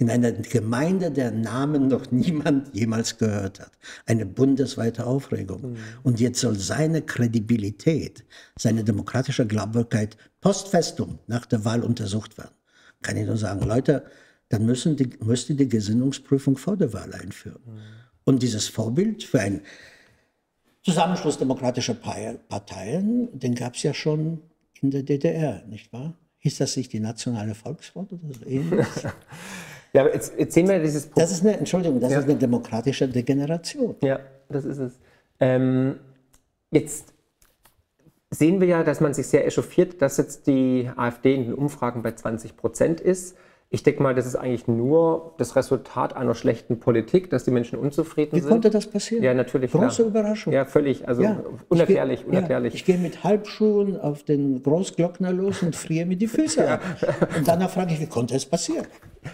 In einer Gemeinde, der Namen noch niemand jemals gehört hat. Eine bundesweite Aufregung. Mhm. Und jetzt soll seine Kredibilität, seine demokratische Glaubwürdigkeit post festum nach der Wahl untersucht werden. Kann ich nur sagen, Leute, dann müssen die, müsste die Gesinnungsprüfung vor der Wahl einführen. Mhm. Und dieses Vorbild für einen Zusammenschluss demokratischer Parteien, den gab es ja schon in der DDR, nicht wahr? Hieß das nicht die Nationale Volksfront oder so ähnliches? <laughs> ja, aber jetzt, jetzt sehen wir dieses Problem. Das ist eine, Entschuldigung, das ja. ist eine demokratische Degeneration. Ja, das ist es. Ähm, jetzt sehen wir ja, dass man sich sehr echauffiert, dass jetzt die AfD in den Umfragen bei 20 Prozent ist. Ich denke mal, das ist eigentlich nur das Resultat einer schlechten Politik, dass die Menschen unzufrieden Wie sind. Wie konnte das passieren? Ja, natürlich. Große klar. Überraschung. Ja, völlig. Also ja, unerklärlich, ich geh, unerklärlich. Ja, ich gehe mit Halbschuhen auf den Großglockner los und friere mir die Füße <laughs> ja. ab. Und danach frage ich, wie konnte es passieren?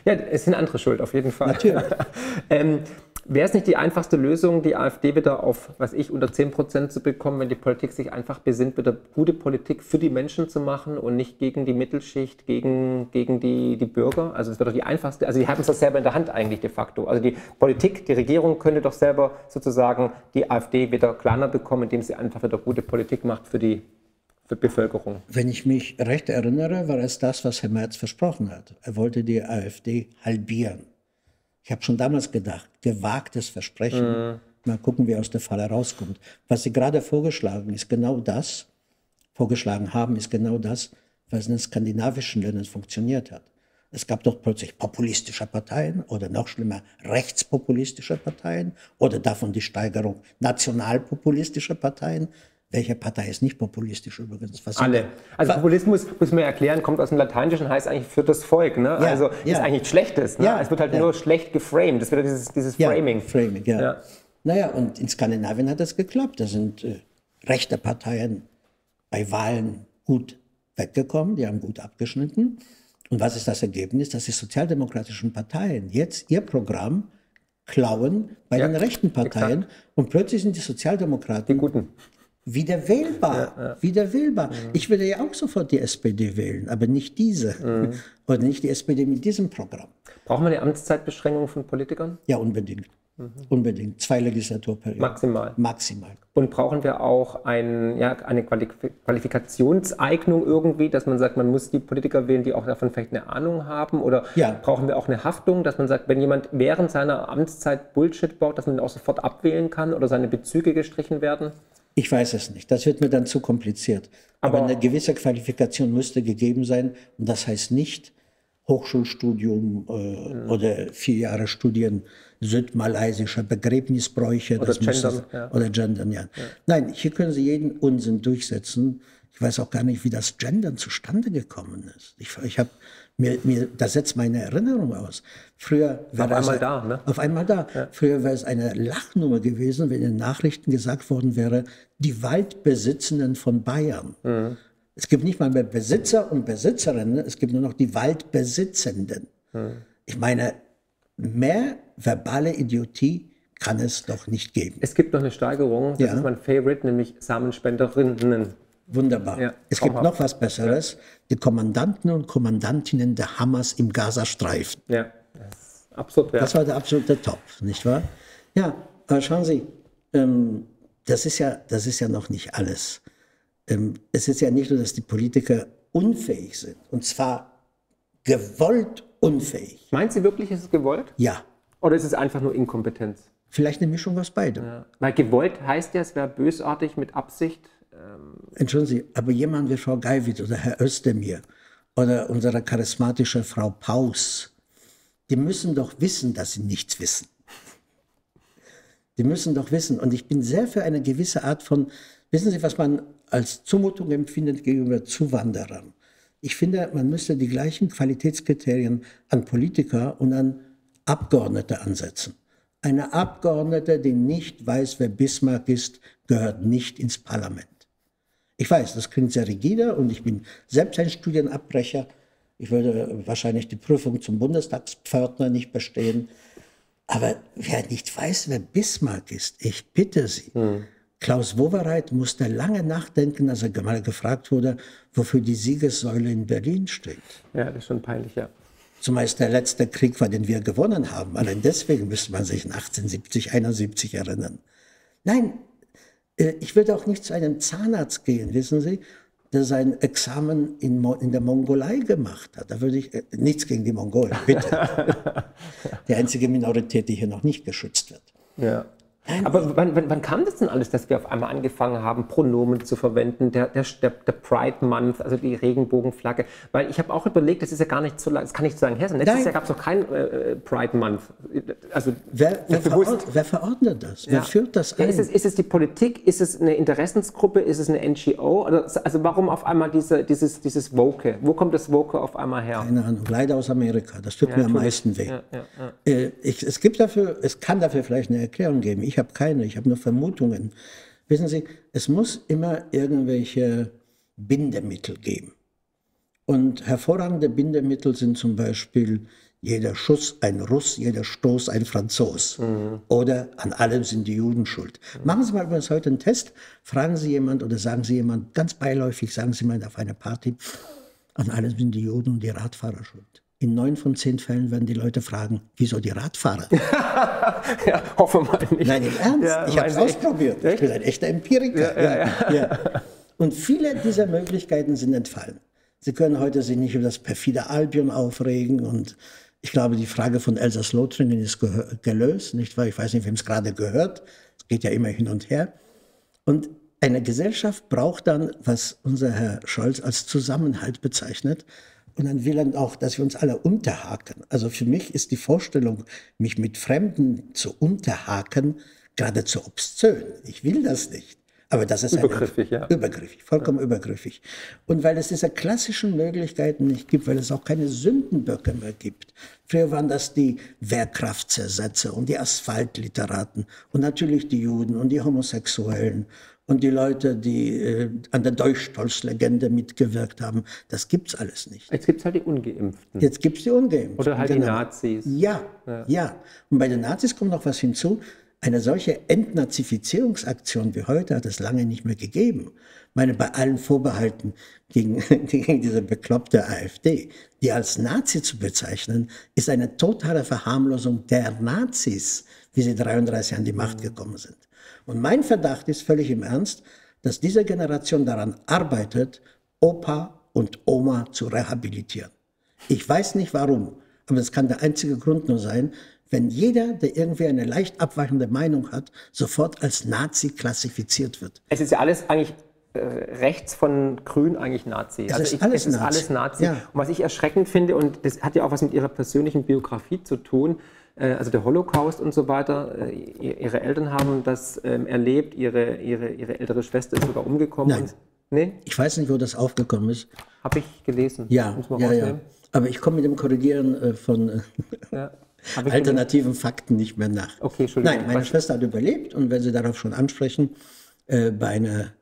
Ja, es sind andere schuld, auf jeden Fall. Natürlich. <laughs> ähm, Wäre es nicht die einfachste Lösung, die AfD wieder auf, was ich, unter 10 Prozent zu bekommen, wenn die Politik sich einfach besinnt, wieder gute Politik für die Menschen zu machen und nicht gegen die Mittelschicht, gegen, gegen die, die Bürger? Also es wäre doch die einfachste, also die haben es doch selber in der Hand eigentlich de facto. Also die Politik, die Regierung könnte doch selber sozusagen die AfD wieder kleiner bekommen, indem sie einfach wieder gute Politik macht für die für die Bevölkerung. Wenn ich mich recht erinnere, war es das, was Herr Merz versprochen hat. Er wollte die AfD halbieren. Ich habe schon damals gedacht, gewagtes Versprechen. Mhm. Mal gucken, wie aus der Falle rauskommt. Was Sie gerade vorgeschlagen ist genau das, vorgeschlagen haben, ist genau das, was in den skandinavischen Ländern funktioniert hat. Es gab doch plötzlich populistische Parteien oder noch schlimmer rechtspopulistische Parteien oder davon die Steigerung nationalpopulistischer Parteien. Welche Partei ist nicht populistisch übrigens? Was Alle. Also Populismus, muss man erklären, kommt aus dem Lateinischen, heißt eigentlich für das Volk. Ne? Ja, also ja. ist eigentlich nichts Schlechtes. Ne? Ja, es wird halt nur schlecht geframed. Das wird dieses, dieses Framing. Framing, ja. ja. Naja, und in Skandinavien hat das geklappt. Da sind äh, rechte Parteien bei Wahlen gut weggekommen, die haben gut abgeschnitten. Und was ist das Ergebnis? Dass die sozialdemokratischen Parteien jetzt ihr Programm klauen bei den rechten Parteien exakt. und plötzlich sind die Sozialdemokraten die Guten wieder wählbar, ja, ja. wieder wählbar. Mhm. Ich würde ja auch sofort die SPD wählen, aber nicht diese. <laughs> Oder nicht die SPD mit diesem Programm. Brauchen wir eine Amtszeitbeschränkung von Politikern? Ja, unbedingt. Mhm. Unbedingt. Zwei Legislaturperioden. Maximal. Maximal. Und brauchen wir auch ein, ja, eine Qualifikationseignung irgendwie, dass man sagt, man muss die Politiker wählen, die auch davon vielleicht eine Ahnung haben? Oder ja. brauchen wir auch eine Haftung, dass man sagt, wenn jemand während seiner Amtszeit Bullshit baut, dass man ihn auch sofort abwählen kann oder seine Bezüge gestrichen werden? Ich weiß es nicht. Das wird mir dann zu kompliziert. Aber, Aber eine gewisse Qualifikation müsste gegeben sein. Und das heißt nicht Hochschulstudium äh, mhm. oder vier Jahre Studien südmalaysischer Begräbnisbräuche. Oder Gendern. ja. Oder Gendern, ja. ja. Nein, hier können Sie jeden Unsinn durchsetzen. Ich weiß auch gar nicht, wie das Gendern zustande gekommen ist. Ich, ich habe mir, mir, das setzt meine Erinnerung aus. Früher war auf einmal ein, da, ne? Auf einmal da. Ja. Früher wäre es eine Lachnummer gewesen, wenn in den Nachrichten gesagt worden wäre, die Waldbesitzenden von Bayern. Mhm. Es gibt nicht mal mehr Besitzer und Besitzerinnen, es gibt nur noch die Waldbesitzenden. Mhm. Ich meine, mehr verbale Idiotie kann es doch nicht geben. Es gibt noch eine Steigerung, das ja. ist mein Favorite, nämlich Samenspenderinnen. Wunderbar. Ja, es gibt noch was Besseres. Ja. Die Kommandanten und Kommandantinnen der Hamas im Gazastreifen. Ja, das absurd. Ja. Das war der absolute Top, nicht wahr? Ja, aber schauen Sie, ähm, das, ist ja, das ist ja noch nicht alles. Ähm, es ist ja nicht nur, dass die Politiker unfähig sind, und zwar gewollt unfähig. Meint Sie wirklich, ist es gewollt? Ja. Oder ist es einfach nur Inkompetenz? Vielleicht eine Mischung aus beidem. Ja. Weil gewollt heißt ja, es wäre bösartig mit Absicht. Entschuldigen Sie, aber jemand wie Frau Geiwitz oder Herr Özdemir oder unsere charismatische Frau Paus, die müssen doch wissen, dass sie nichts wissen. Die müssen doch wissen. Und ich bin sehr für eine gewisse Art von, wissen Sie, was man als Zumutung empfindet gegenüber Zuwanderern. Ich finde, man müsste die gleichen Qualitätskriterien an Politiker und an Abgeordnete ansetzen. Eine Abgeordnete, die nicht weiß, wer Bismarck ist, gehört nicht ins Parlament. Ich weiß, das klingt sehr rigide und ich bin selbst ein Studienabbrecher. Ich würde wahrscheinlich die Prüfung zum Bundestagspförtner nicht bestehen. Aber wer nicht weiß, wer Bismarck ist, ich bitte Sie. Hm. Klaus Wowereit musste lange nachdenken, als er mal gefragt wurde, wofür die Siegessäule in Berlin steht. Ja, das ist schon peinlich, ja. Zumeist der letzte Krieg war, den wir gewonnen haben. Allein deswegen müsste man sich in 1870, 71 erinnern. Nein, ich würde auch nicht zu einem Zahnarzt gehen, wissen Sie, der sein Examen in, in der Mongolei gemacht hat. Da würde ich, äh, nichts gegen die Mongolen, bitte. <laughs> die einzige Minorität, die hier noch nicht geschützt wird. Ja. Aber wann, wann, wann, kam das denn alles, dass wir auf einmal angefangen haben, Pronomen zu verwenden, der, der, der Pride Month, also die Regenbogenflagge? Weil ich habe auch überlegt, das ist ja gar nicht so lang, das kann nicht so lange her sein. Letztes Nein. Jahr gab es noch kein äh, Pride Month. Also, wer, wer, verordnet, wer verordnet das? Ja. Wer führt das ein? Ist es, ist es die Politik? Ist es eine Interessensgruppe? Ist es eine NGO? Also warum auf einmal diese, dieses, dieses Woke? Wo kommt das Woke auf einmal her? Keine Ahnung, leider aus Amerika. Das tut ja, mir am meisten weh. Ja, äh, ich, es, gibt dafür, es kann dafür vielleicht eine Erklärung geben. Ich ich habe keine, ich habe nur Vermutungen. Wissen Sie, es muss immer irgendwelche Bindemittel geben. Und hervorragende Bindemittel sind zum Beispiel jeder Schuss ein Russ, jeder Stoß ein Franzos. Mhm. Oder an allem sind die Juden schuld. Mhm. Machen Sie mal übrigens heute einen Test. Fragen Sie jemand oder sagen Sie jemand ganz beiläufig, sagen Sie mal auf einer Party, an allem sind die Juden und die Radfahrer schuld. In neun von zehn Fällen werden die Leute fragen, wieso die Radfahrer? <laughs> ja, hoffe mal nicht. Nein, im Ernst. Ja, ich habe es ausprobiert. Echt? Ich bin ein echter Empiriker. Ja, ja, Und viele dieser Möglichkeiten sind entfallen. Sie können heute sich nicht über das perfide Albion aufregen und ich glaube, die Frage von Elsass-Lothringen ist gelöst, nicht wahr? Ich weiß nicht, wem es gerade gehört. Es geht ja immer hin und her. Und eine Gesellschaft braucht dann, was unser Herr Scholz als Zusammenhalt bezeichnet, und dann will er auch, dass wir uns alle unterhaken. Also für mich ist die Vorstellung, mich mit Fremden zu unterhaken, geradezu obszön. Ich will das nicht. Aber das ist übergriffig, ja. Übergriffig, vollkommen ja. übergriffig. Und weil es diese klassischen Möglichkeiten nicht gibt, weil es auch keine Sündenböcke mehr gibt. Früher waren das die Wehrkraftzersätze und die Asphaltliteraten und natürlich die Juden und die Homosexuellen und die Leute, die äh, an der Dolchstolz-Legende mitgewirkt haben. Das gibt's alles nicht. Jetzt gibt's halt die Ungeimpften. Jetzt gibt's die Ungeimpften. Oder halt genau. die Nazis. Ja, ja, ja. Und bei den Nazis kommt noch was hinzu. Eine solche Entnazifizierungsaktion wie heute hat es lange nicht mehr gegeben. Ich meine, bei allen Vorbehalten gegen, <laughs> gegen diese bekloppte AfD, die als Nazi zu bezeichnen, ist eine totale Verharmlosung der Nazis, wie sie 33 an die Macht gekommen sind. Und mein Verdacht ist völlig im Ernst, dass diese Generation daran arbeitet, Opa und Oma zu rehabilitieren. Ich weiß nicht warum, aber es kann der einzige Grund nur sein, wenn jeder, der irgendwie eine leicht abweichende Meinung hat, sofort als Nazi klassifiziert wird. Es ist ja alles eigentlich äh, rechts von Grün eigentlich Nazi. Es also ist ich, alles es ist Nazi. alles Nazi. Ja. Und was ich erschreckend finde, und das hat ja auch was mit ihrer persönlichen Biografie zu tun, also der Holocaust und so weiter, äh, ihr- ihre Eltern haben das ähm, erlebt, ihre, ihre, ihre ältere Schwester ist sogar umgekommen. Nein. Nee, Ich weiß nicht, wo das aufgekommen ist. habe ich gelesen. Ja, Muss man ja, ja. Aber ich komme mit dem Korrigieren äh, von äh, Ja. <laughs> Alternativen Fakten nicht mehr nach. Okay, Entschuldigung. Nein, meine Was- Schwester hat überlebt und wenn Sie darauf schon ansprechen, äh, bei einer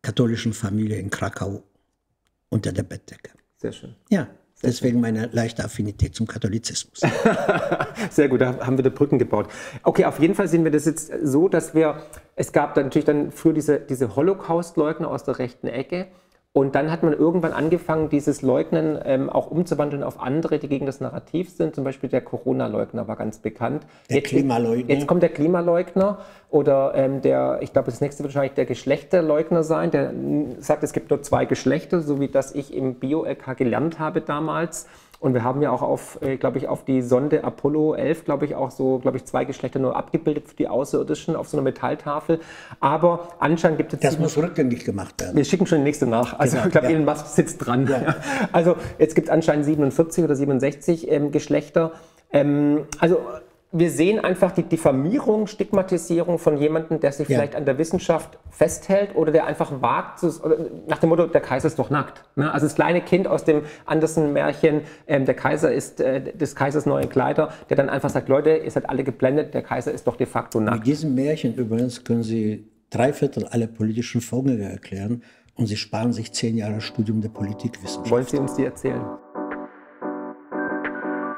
katholischen Familie in Krakau unter der Bettdecke. Sehr schön. Ja, deswegen meine leichte Affinität zum Katholizismus. <laughs> Sehr gut, da haben wir da Brücken gebaut. Okay, auf jeden Fall sehen wir das jetzt so, dass wir, es gab dann natürlich dann früher diese, diese Holocaust-Leugner aus der rechten Ecke. Und dann hat man irgendwann angefangen, dieses Leugnen ähm, auch umzuwandeln auf andere, die gegen das Narrativ sind. Zum Beispiel der Corona-Leugner war ganz bekannt. Der Klimaleugner. Jetzt kommt der Klimaleugner oder ähm, der, ich glaube, das nächste wird wahrscheinlich der Geschlechterleugner sein, der sagt, es gibt nur zwei Geschlechter, so wie das ich im Bio-LK gelernt habe damals. Und wir haben ja auch auf, äh, glaube ich, auf die Sonde Apollo 11, glaube ich, auch so, glaube ich, zwei Geschlechter nur abgebildet für die Außerirdischen auf so einer Metalltafel. Aber anscheinend gibt es Das muss rückgängig gemacht werden. wir schicken schon die nächste nach. Also Genau, ich glaube, ja. Elon Musk sitzt dran. <laughs> Also jetzt gibt es anscheinend 47 oder 67 ähm, Geschlechter. Ähm, also wir sehen einfach die Diffamierung, Stigmatisierung von jemandem, der sich Ja. vielleicht an der Wissenschaft festhält oder der einfach wagt, nach dem Motto, der Kaiser ist doch nackt. Ne? Also das kleine Kind aus dem Andersen-Märchen, ähm, der Kaiser ist äh, des Kaisers neue Kleider, der dann einfach sagt, Leute, ihr seid alle geblendet, der Kaiser ist doch de facto nackt. Mit diesem Märchen übrigens können Sie drei Viertel aller politischen Vorgänge erklären und Sie sparen sich zehn Jahre Studium der Politikwissenschaft. Wollen Sie uns die erzählen?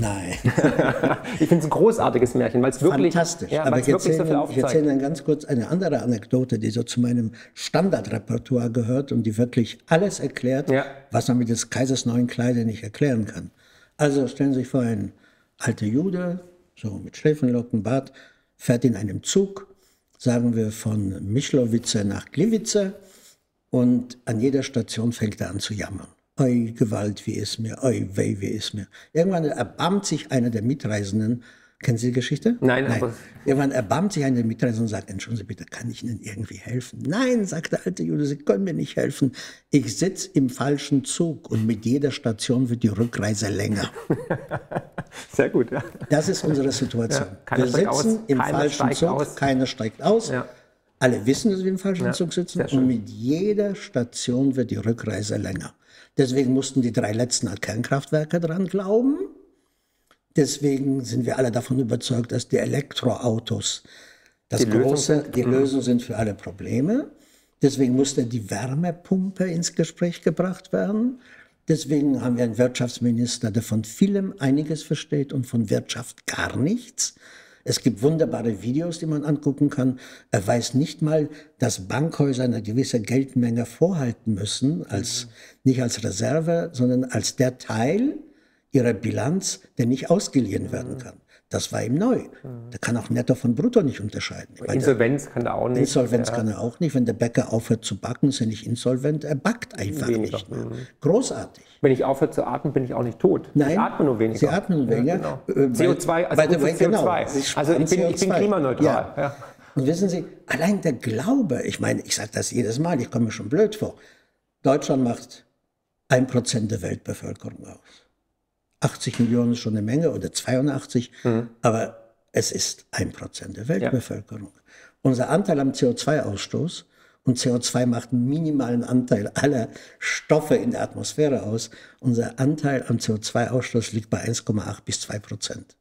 Nein, <laughs> Ich finde es ein großartiges Märchen, weil es wirklich, fantastisch. Ja, Aber ich wirklich so erzähle, viel ich erzähle Ihnen ganz kurz eine andere Anekdote, die so zu meinem Standardrepertoire gehört und die wirklich alles erklärt, Ja. was man mit des Kaisers neuen Kleider nicht erklären kann. Also stellen Sie sich vor, ein alter Jude, so mit Schläfenlocken, Bart, fährt in einem Zug, sagen wir von Michlowice nach Gliwice und an jeder Station fängt er an zu jammern. Oi, Gewalt, wie ist mir, oi, weh, wie ist mir. Irgendwann erbarmt sich einer der Mitreisenden, kennen Sie die Geschichte? Nein, aber- Irgendwann erbarmt sich einer der Mitreisenden und sagt, entschuldigen Sie bitte, kann ich Ihnen irgendwie helfen? Nein, sagt der alte Jude, Sie können mir nicht helfen. Ich sitze im falschen Zug und mit jeder Station wird die Rückreise länger. <laughs> Sehr gut, ja. Das ist unsere Situation. Ja, wir sitzen aus, im falschen Zug, aus. keiner steigt aus. Ja. Alle wissen, dass wir im falschen Ja, Zug sitzen und mit jeder Station wird die Rückreise länger. Deswegen mussten die drei letzten Kernkraftwerke dran glauben. Deswegen sind wir alle davon überzeugt, dass die Elektroautos das Die Lösung große. Mhm. die Lösung sind für alle Probleme. Deswegen musste die Wärmepumpe ins Gespräch gebracht werden. Deswegen haben wir einen Wirtschaftsminister, der von vielem einiges versteht und von Wirtschaft gar nichts. Es gibt wunderbare Videos, die man angucken kann. Er weiß nicht mal, dass Bankhäuser eine gewisse Geldmenge vorhalten müssen, als, nicht als Reserve, sondern als der Teil ihrer Bilanz, der nicht ausgeliehen werden kann. Das war ihm neu. Der kann auch Netto von Brutto nicht unterscheiden. Meine, Insolvenz kann da auch nicht. Insolvenz ja. kann er auch nicht. Wenn der Bäcker aufhört zu backen, ist er nicht insolvent. Er backt einfach Weniger. nicht mehr. Großartig. Wenn ich aufhöre zu atmen, bin ich auch nicht tot. Nein, ich atme nur weniger. Sie atmen nur weniger. Ja, Äh, genau. weil- CO2, also gut für way, genau. CO2. Sie Also ich bin, ich bin CO2. klimaneutral. Ja. Ja. Und wissen Sie, allein der Glaube, ich meine, ich sage das jedes Mal, ich komme mir schon blöd vor. Deutschland macht ein Prozent der Weltbevölkerung aus. 80 Millionen ist schon eine Menge oder 82, Mhm. aber es ist ein Prozent der Weltbevölkerung. Unser Anteil am CO2-Ausstoß Und CO2 macht einen minimalen Anteil aller Stoffe in der Atmosphäre aus. Unser Anteil am CO2-Ausstoß liegt bei 1,8 bis 2 Prozent.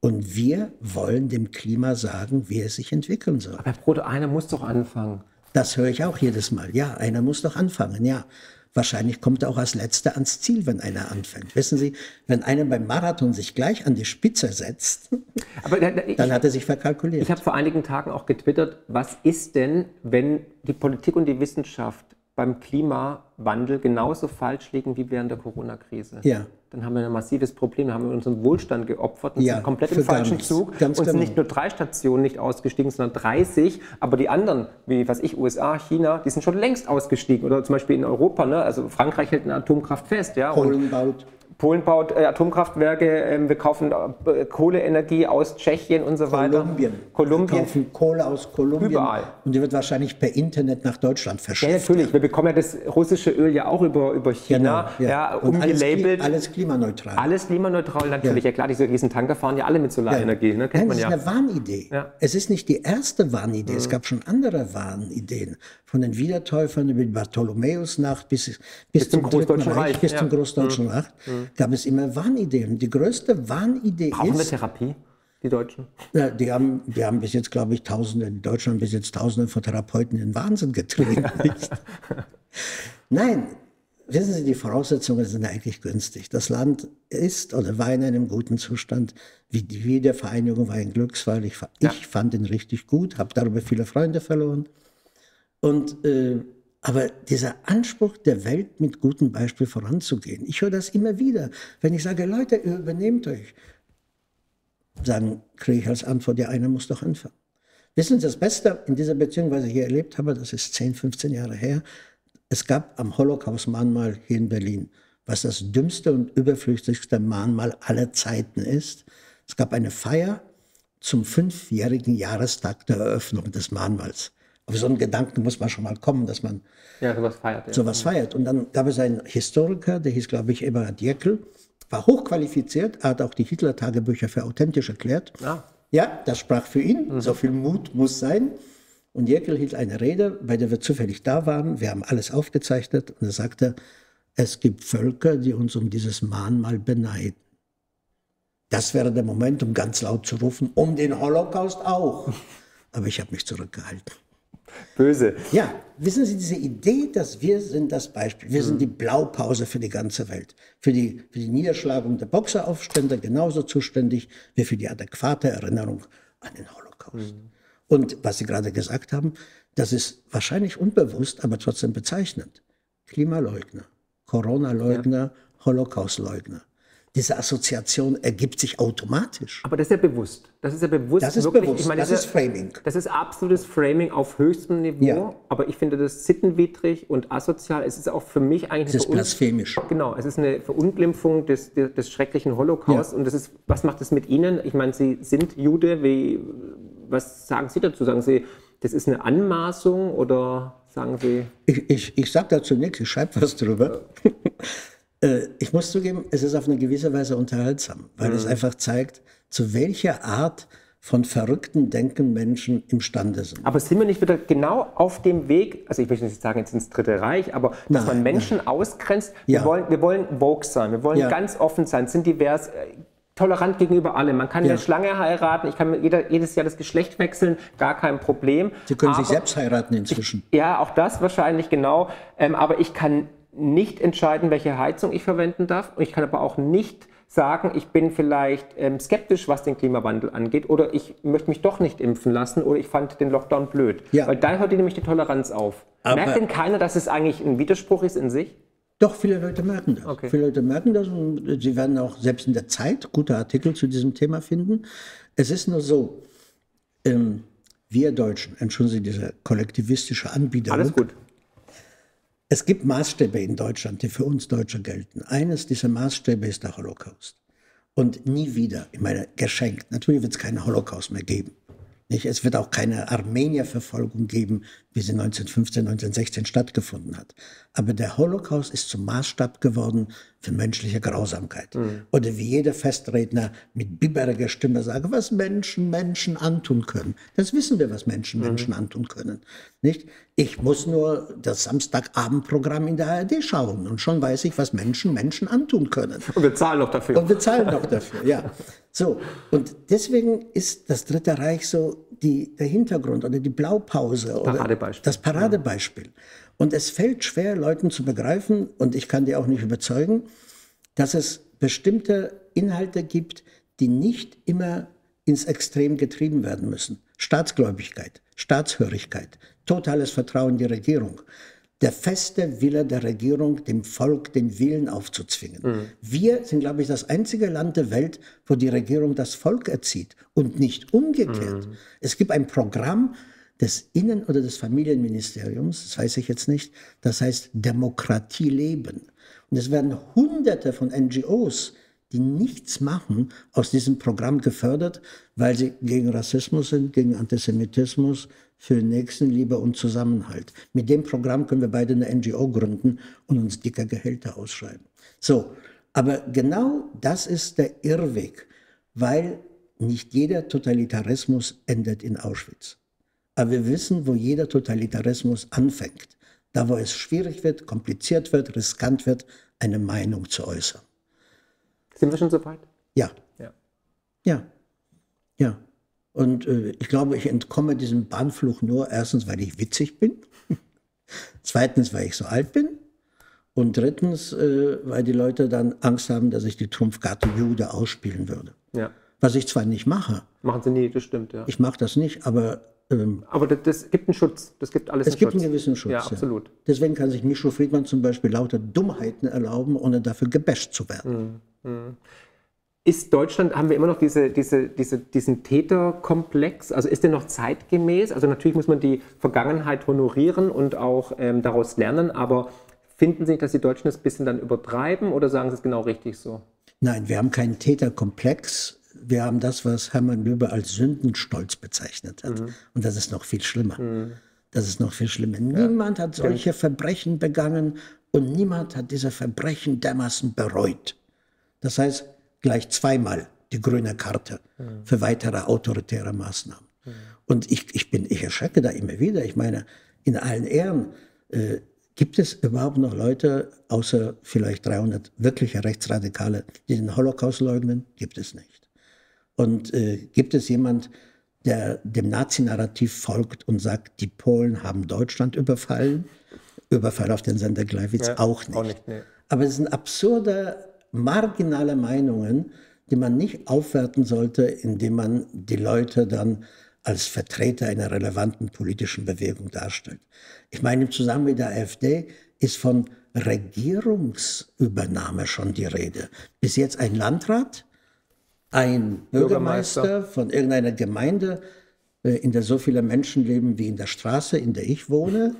Und wir wollen dem Klima sagen, wie es sich entwickeln soll. Aber Herr Brote, einer muss doch anfangen. Das höre ich auch jedes Mal. Ja, einer muss doch anfangen, ja. Wahrscheinlich kommt er auch als Letzter ans Ziel, wenn einer anfängt. Wissen Sie, wenn einer beim Marathon sich gleich an die Spitze setzt, <laughs> Aber ich- dann hat er sich verkalkuliert. Ich habe vor einigen Tagen auch getwittert, was ist denn, wenn die Politik und die Wissenschaft beim Klimawandel genauso falsch liegen wie während der Corona-Krise? Ja. Dann haben wir ein massives Problem, dann haben wir unseren Wohlstand geopfert und Ja, sind komplett im falschen nichts. Zug. Ganz und sind genau. nicht nur drei Stationen nicht ausgestiegen, sondern 30. Aber die anderen, wie was ich, USA, China, die sind schon längst ausgestiegen. Oder zum Beispiel in Europa, ne? also Frankreich hält eine Atomkraft fest. Ja? Polen baut. Polen baut äh, Atomkraftwerke, ähm, wir kaufen äh, Kohleenergie aus Tschechien und so weiter. Kolumbien. Kolumbien. Wir kaufen Kohle aus Kolumbien. Überall. Und die wird wahrscheinlich per Internet nach Deutschland Ja, verschifft. natürlich. Wir bekommen ja das russische Öl ja auch über, über China, Genau, ja. Alles, umgelabelt. kli- alles klimaneutral. Alles klimaneutral, natürlich. Ja. klar, diese riesen Tanker fahren ja alle mit Solarenergie, ne? kennt Nein, man das ja. ist eine Wahnidee. Ja. Mhm. Es ist nicht die erste Wahnidee. Es gab schon andere Wahnideen. Von den Wiedertäufern über die Bartholomäusnacht bis, bis, zum zum Dritten Großdeutschen Reich, bis ja. zum Großdeutschen Reich gab es immer Wahnideen. Die größte Wahnidee Brauchen wir ist, Therapie, die Deutschen? ja, die, haben, die haben bis jetzt, glaube ich, Tausende, die Deutschen haben bis jetzt Tausende von Therapeuten in den Wahnsinn getrieben. <laughs> Nein, wissen Sie, die Voraussetzungen sind eigentlich günstig. Das Land ist oder war in einem guten Zustand. Wie die Wiedervereinigung war ein Glücksfall. Ich, fa- ich fand ihn richtig gut, habe darüber viele Freunde verloren. Und, äh, aber dieser Anspruch der Welt mit gutem Beispiel voranzugehen, ich höre das immer wieder. Wenn ich sage, Leute, übernehmt euch, sagen, kriege ich als Antwort, ja, einer muss doch anfangen. Wissen Sie, das Beste in dieser Beziehung, was ich hier erlebt habe, das ist 10, 15 Jahre her, es gab am Holocaust-Mahnmal hier in Berlin, was das dümmste und überflüssigste Mahnmal aller Zeiten ist. Es gab eine Feier zum fünfjährigen Jahrestag der Eröffnung des Mahnmals. Auf so einen Gedanken muss man schon mal kommen, dass man Ja, sowas feiert. Ja. sowas feiert. Und dann gab es einen Historiker, der hieß, glaube ich, Eberhard Jäckel, war hochqualifiziert, er hat auch die Hitler-Tagebücher für authentisch erklärt. Ah. Ja, das sprach für ihn, so viel Mut muss sein. Und Jäckel hielt eine Rede, bei der wir zufällig da waren. Wir haben alles aufgezeichnet und er sagte, es gibt Völker, die uns um dieses Mahnmal beneiden. Das wäre der Moment, um ganz laut zu rufen, um den Holocaust auch. <laughs> Aber ich habe mich zurückgehalten. Böse. Ja, wissen Sie, diese Idee, dass wir sind das Beispiel, wir sind die Blaupause für die ganze Welt, für die, für die Niederschlagung der Boxeraufstände genauso zuständig wie für die adäquate Erinnerung an den Holocaust. Und was Sie gerade gesagt haben, das ist wahrscheinlich unbewusst, aber trotzdem bezeichnend. Klimaleugner, Corona-Leugner, Holocaust-Leugner. Diese Assoziation ergibt sich automatisch. Aber das ist ja bewusst. Das ist ja bewusst. Das ist wirklich. bewusst. Meine, das das ist Framing. Das ist absolutes Framing auf höchstem Niveau, Ja. aber ich finde das sittenwidrig und asozial. Es ist auch für mich eigentlich Es ist blasphemisch. Genau, es ist eine Verunglimpfung des, des, des schrecklichen Holocaust. Ja. Und das ist, was macht das mit Ihnen? Ich meine, Sie sind Jude. Wie, was sagen Sie dazu? Sagen Sie, das ist eine Anmaßung oder sagen Sie, Ich, ich, ich sage dazu nichts, ich schreibe was drüber. <laughs> Äh, ich muss zugeben, es ist auf eine gewisse Weise unterhaltsam, weil es einfach zeigt, zu welcher Art von verrückten Denken Menschen imstande sind. aber sind wir nicht wieder genau auf dem Weg, also ich möchte nicht sagen jetzt ins Dritte Reich, aber dass Nein, man Menschen ausgrenzt, wir, Ja. wollen, wir wollen woke sein, wir wollen Ja. ganz offen sein, sind divers, äh, tolerant gegenüber allem. Man kann Ja. eine Schlange heiraten, ich kann jeder, jedes Jahr das Geschlecht wechseln, gar kein Problem. Sie können sich Aber- selbst heiraten inzwischen. Ja, auch das wahrscheinlich genau. Ähm, aber ich kann nicht entscheiden, welche Heizung ich verwenden darf. Und ich kann aber auch nicht sagen, ich bin vielleicht ähm, skeptisch, was den Klimawandel angeht. Oder ich möchte mich doch nicht impfen lassen. Oder ich fand den Lockdown blöd. Ja. Weil da hört nämlich die Toleranz auf. Aber- Merkt denn keiner, dass es eigentlich ein Widerspruch ist in sich? Doch, viele Leute merken das. Okay. Viele Leute merken das und sie werden auch selbst in der Zeit gute Artikel zu diesem Thema finden. Es ist nur so, ähm, wir Deutschen, entschuldigen Sie diese kollektivistische Anbieter. Alles gut. Es gibt Maßstäbe in Deutschland, die für uns Deutsche gelten. Eines dieser Maßstäbe ist der Holocaust. Und nie wieder, ich meine, geschenkt. Natürlich wird es keinen Holocaust mehr geben. Nicht? Es wird auch keine Armenierverfolgung geben, wie sie 1915, 1916 stattgefunden hat. Aber der Holocaust ist zum Maßstab geworden für menschliche Grausamkeit. Mhm. Oder wie jeder Festredner mit bibberiger Stimme sagt, was Menschen Menschen antun können. Das wissen wir, was Menschen mhm. Menschen antun können. Nicht? Ich muss nur das Samstagabendprogramm in der ARD schauen und schon weiß ich, was Menschen Menschen antun können. Und wir zahlen noch dafür. Und wir zahlen noch dafür, ja. So, und deswegen ist das Dritte Reich so die, der Hintergrund oder die Blaupause das Paradebeispiel. das Paradebeispiel. Und es fällt schwer, Leuten zu begreifen, und ich kann die auch nicht überzeugen, dass es bestimmte Inhalte gibt, die nicht immer ins Extrem getrieben werden müssen. Staatsgläubigkeit, Staatshörigkeit, totales Vertrauen in die Regierung der feste Wille der Regierung, dem Volk den Willen aufzuzwingen. Mhm. Wir sind, glaube ich, das einzige Land der Welt, wo die Regierung das Volk erzieht und nicht umgekehrt. Mhm. Es gibt ein Programm des Innen- oder des Familienministeriums, das weiß ich jetzt nicht, das heißt Demokratie leben. Und es werden hunderte von NGOs, die nichts machen, aus diesem Programm gefördert, weil sie gegen Rassismus sind, gegen Antisemitismus, für Nächstenliebe und Zusammenhalt. Mit dem Programm können wir beide eine NGO gründen und uns dicker Gehälter ausschreiben. So, aber genau das ist der Irrweg, weil nicht jeder Totalitarismus endet in Auschwitz. Aber wir wissen, wo jeder Totalitarismus anfängt. Da, wo es schwierig wird, kompliziert wird, riskant wird, eine Meinung zu äußern. Sind wir schon so weit? Ja. Ja. Ja. ja. Und äh, ich glaube, ich entkomme diesem Bahnfluch nur erstens, weil ich witzig bin, <laughs> zweitens, weil ich so alt bin und drittens, äh, weil die Leute dann Angst haben, dass ich die Trumpfkarte Jude ausspielen würde. Ja. Was ich zwar nicht mache. Machen Sie nie, das stimmt, ja. Ich mache das nicht, aber ähm, aber das, das, gibt einen Schutz. Das gibt alles Es einen gibt Schutz. einen gewissen Schutz. Ja, absolut. Ja. Deswegen kann sich Micho Friedmann zum Beispiel lauter Dummheiten erlauben, ohne dafür gebasht zu werden. Mhm. Mhm. Ist Deutschland, haben wir immer noch diese, diese, diese, diesen Täterkomplex? Also ist der noch zeitgemäß? Also natürlich muss man die Vergangenheit honorieren und auch ähm, daraus lernen, aber finden Sie nicht, dass die Deutschen das ein bisschen dann übertreiben oder sagen Sie es genau richtig so? Nein, wir haben keinen Täterkomplex. Wir haben das, was Hermann Löbe als Sündenstolz bezeichnet hat. Mhm. Und das ist noch viel schlimmer. Mhm. Das ist noch viel schlimmer. Niemand hat solche Verbrechen begangen und niemand hat diese Verbrechen dermaßen bereut. Das heißt, gleich zweimal die grüne Karte mhm. für weitere autoritäre Maßnahmen. Mhm. Und ich, ich, bin, ich erschrecke da immer wieder. Ich meine, in allen Ehren, äh, gibt es überhaupt noch Leute, außer vielleicht 300 wirkliche Rechtsradikale, die den Holocaust leugnen? Gibt es nicht. Und äh, gibt es jemand, der dem Nazi-Narrativ folgt und sagt, die Polen haben Deutschland überfallen? Überfall auf den Sender Gleiwitz ja, auch nicht. Auch nicht nee. Aber es ist ein absurder marginale Meinungen, die man nicht aufwerten sollte, indem man die Leute dann als Vertreter einer relevanten politischen Bewegung darstellt. Ich meine, im Zusammenhang mit der AfD ist von Regierungsübernahme schon die Rede. Bis jetzt ein Landrat, ein Bürgermeister, Bürgermeister. von irgendeiner Gemeinde, äh, in der so viele Menschen leben wie in der Straße, in der ich wohne,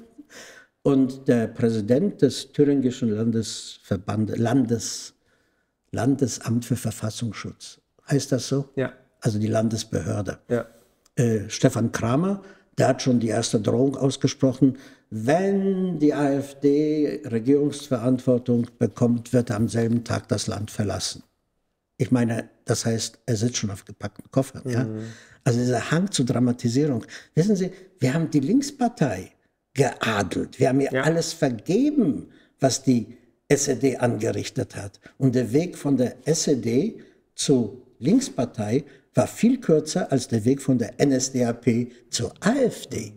und der Präsident des thüringischen Landesverbandes, Landes Landesamt für Verfassungsschutz. Heißt das so? Ja. Also die Landesbehörde. Ja. Äh, Stefan Kramer, der hat schon die erste Drohung ausgesprochen. Wenn die AfD Regierungsverantwortung bekommt, wird er am selben Tag das Land verlassen. Ich meine, das heißt, er sitzt schon auf gepackten Koffern. Mhm. Ja? Also dieser Hang zur Dramatisierung. Wissen Sie, wir haben die Linkspartei geadelt. Wir haben ihr ja. alles vergeben, was die SED angerichtet hat. Und der Weg von der SED zur Linkspartei war viel kürzer als der Weg von der NSDAP zur AfD.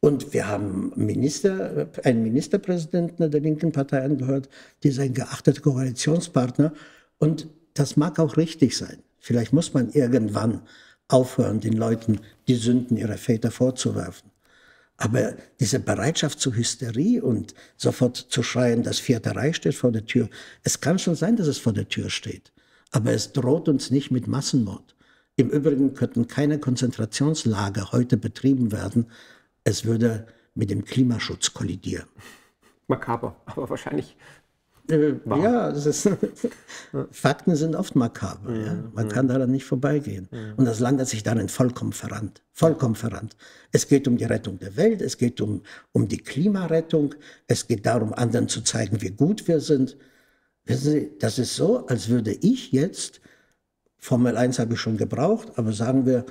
Und wir haben Minister, einen Ministerpräsidenten der linken Partei angehört, die ist geachteter Koalitionspartner. Und das mag auch richtig sein. Vielleicht muss man irgendwann aufhören, den Leuten die Sünden ihrer Väter vorzuwerfen. Aber diese Bereitschaft zur Hysterie und sofort zu schreien, das Vierte Reich steht vor der Tür, es kann schon sein, dass es vor der Tür steht. Aber es droht uns nicht mit Massenmord. Im Übrigen könnten keine Konzentrationslager heute betrieben werden. Es würde mit dem Klimaschutz kollidieren. Makaber, aber wahrscheinlich Äh, ja, ist, <laughs> Fakten sind oft makaber. Mhm. Ja. Man kann daran nicht vorbeigehen. Mhm. Und das Land hat sich darin vollkommen verrannt. Vollkommen verrannt. Es geht um die Rettung der Welt, es geht um, um die Klimarettung, es geht darum, anderen zu zeigen, wie gut wir sind. Wissen Sie, das ist so, als würde ich jetzt, Formel 1 habe ich schon gebraucht, aber sagen wir,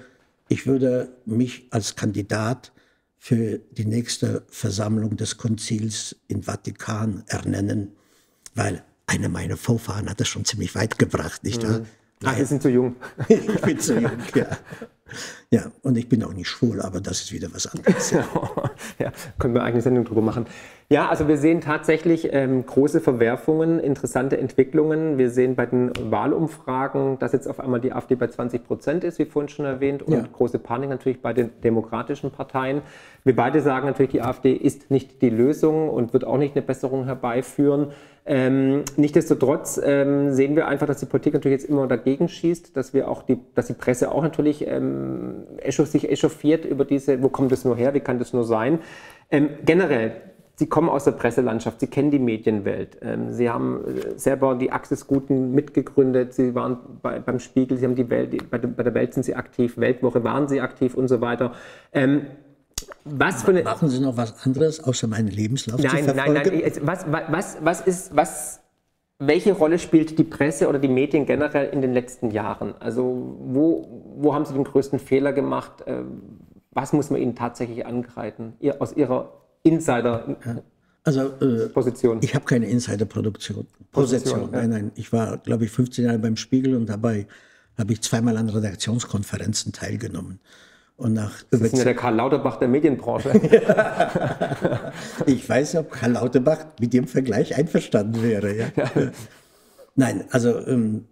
ich würde mich als Kandidat für die nächste Versammlung des Konzils im Vatikan ernennen weil einer meiner Vorfahren hat das schon ziemlich weit gebracht, nicht wahr? Mhm. Ach, Sie sind zu jung. <laughs> ich bin zu jung, ja. Ja, und ich bin auch nicht schwul, aber das ist wieder was anderes. <laughs> ja, können wir eine Sendung drüber machen. Ja, also wir sehen tatsächlich ähm, große Verwerfungen, interessante Entwicklungen. Wir sehen bei den Wahlumfragen, dass jetzt auf einmal die AfD bei 20 Prozent ist, wie vorhin schon erwähnt, und ja. große Panik natürlich bei den demokratischen Parteien. Wir beide sagen natürlich, die AfD ist nicht die Lösung und wird auch nicht eine Besserung herbeiführen. Ähm, Nichtsdestotrotz ähm, sehen wir einfach, dass die Politik natürlich jetzt immer dagegen schießt, dass wir auch die, dass die Presse auch natürlich ähm, sich echauffiert über diese, wo kommt das nur her, wie kann das nur sein? Ähm, generell, Sie kommen aus der Presselandschaft, Sie kennen die Medienwelt. Ähm, Sie haben äh, selber die Axis Guten mitgegründet, Sie waren bei, beim Spiegel, Sie haben die Welt, bei, bei, der Welt sind Sie aktiv, Weltwoche waren Sie aktiv und so weiter. Ähm, was für eine Machen Sie noch was anderes, außer meinen Lebenslauf nein, zu verfolgen? Nein, nein, nein. Was, was, was ist, was, welche Rolle spielt die Presse oder die Medien generell in den letzten Jahren? Also wo, wo haben Sie den größten Fehler gemacht? Ähm, was muss man Ihnen tatsächlich angreifen, aus Ihrer Insider- Also äh, Position. Ich habe keine Insider-Produktion. Position. Position ja. Nein, nein. Ich war, glaube ich, 15 Jahre beim Spiegel und dabei habe ich zweimal an Redaktionskonferenzen teilgenommen. Und nach das ist ja der Karl Lauterbach der Medienbranche. <laughs> ich weiß, ob Karl Lauterbach mit dem Vergleich einverstanden wäre. Ja? ja. Nein, also ähm,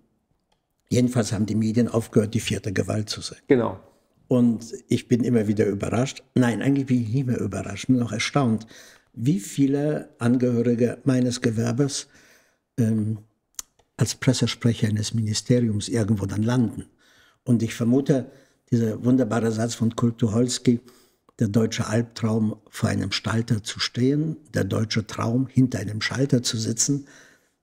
jedenfalls haben die Medien aufgehört, die vierte Gewalt zu sein. Genau. Und ich bin immer wieder überrascht. Nein, eigentlich bin ich nicht mehr überrascht, nur noch erstaunt, wie viele Angehörige meines Gewerbes ähm, als Pressesprecher eines Ministeriums irgendwo dann landen. Und ich vermute, dieser wunderbare Satz von Kurt Tucholsky, der deutsche Albtraum vor einem Schalter zu stehen, der deutsche Traum hinter einem Schalter zu sitzen,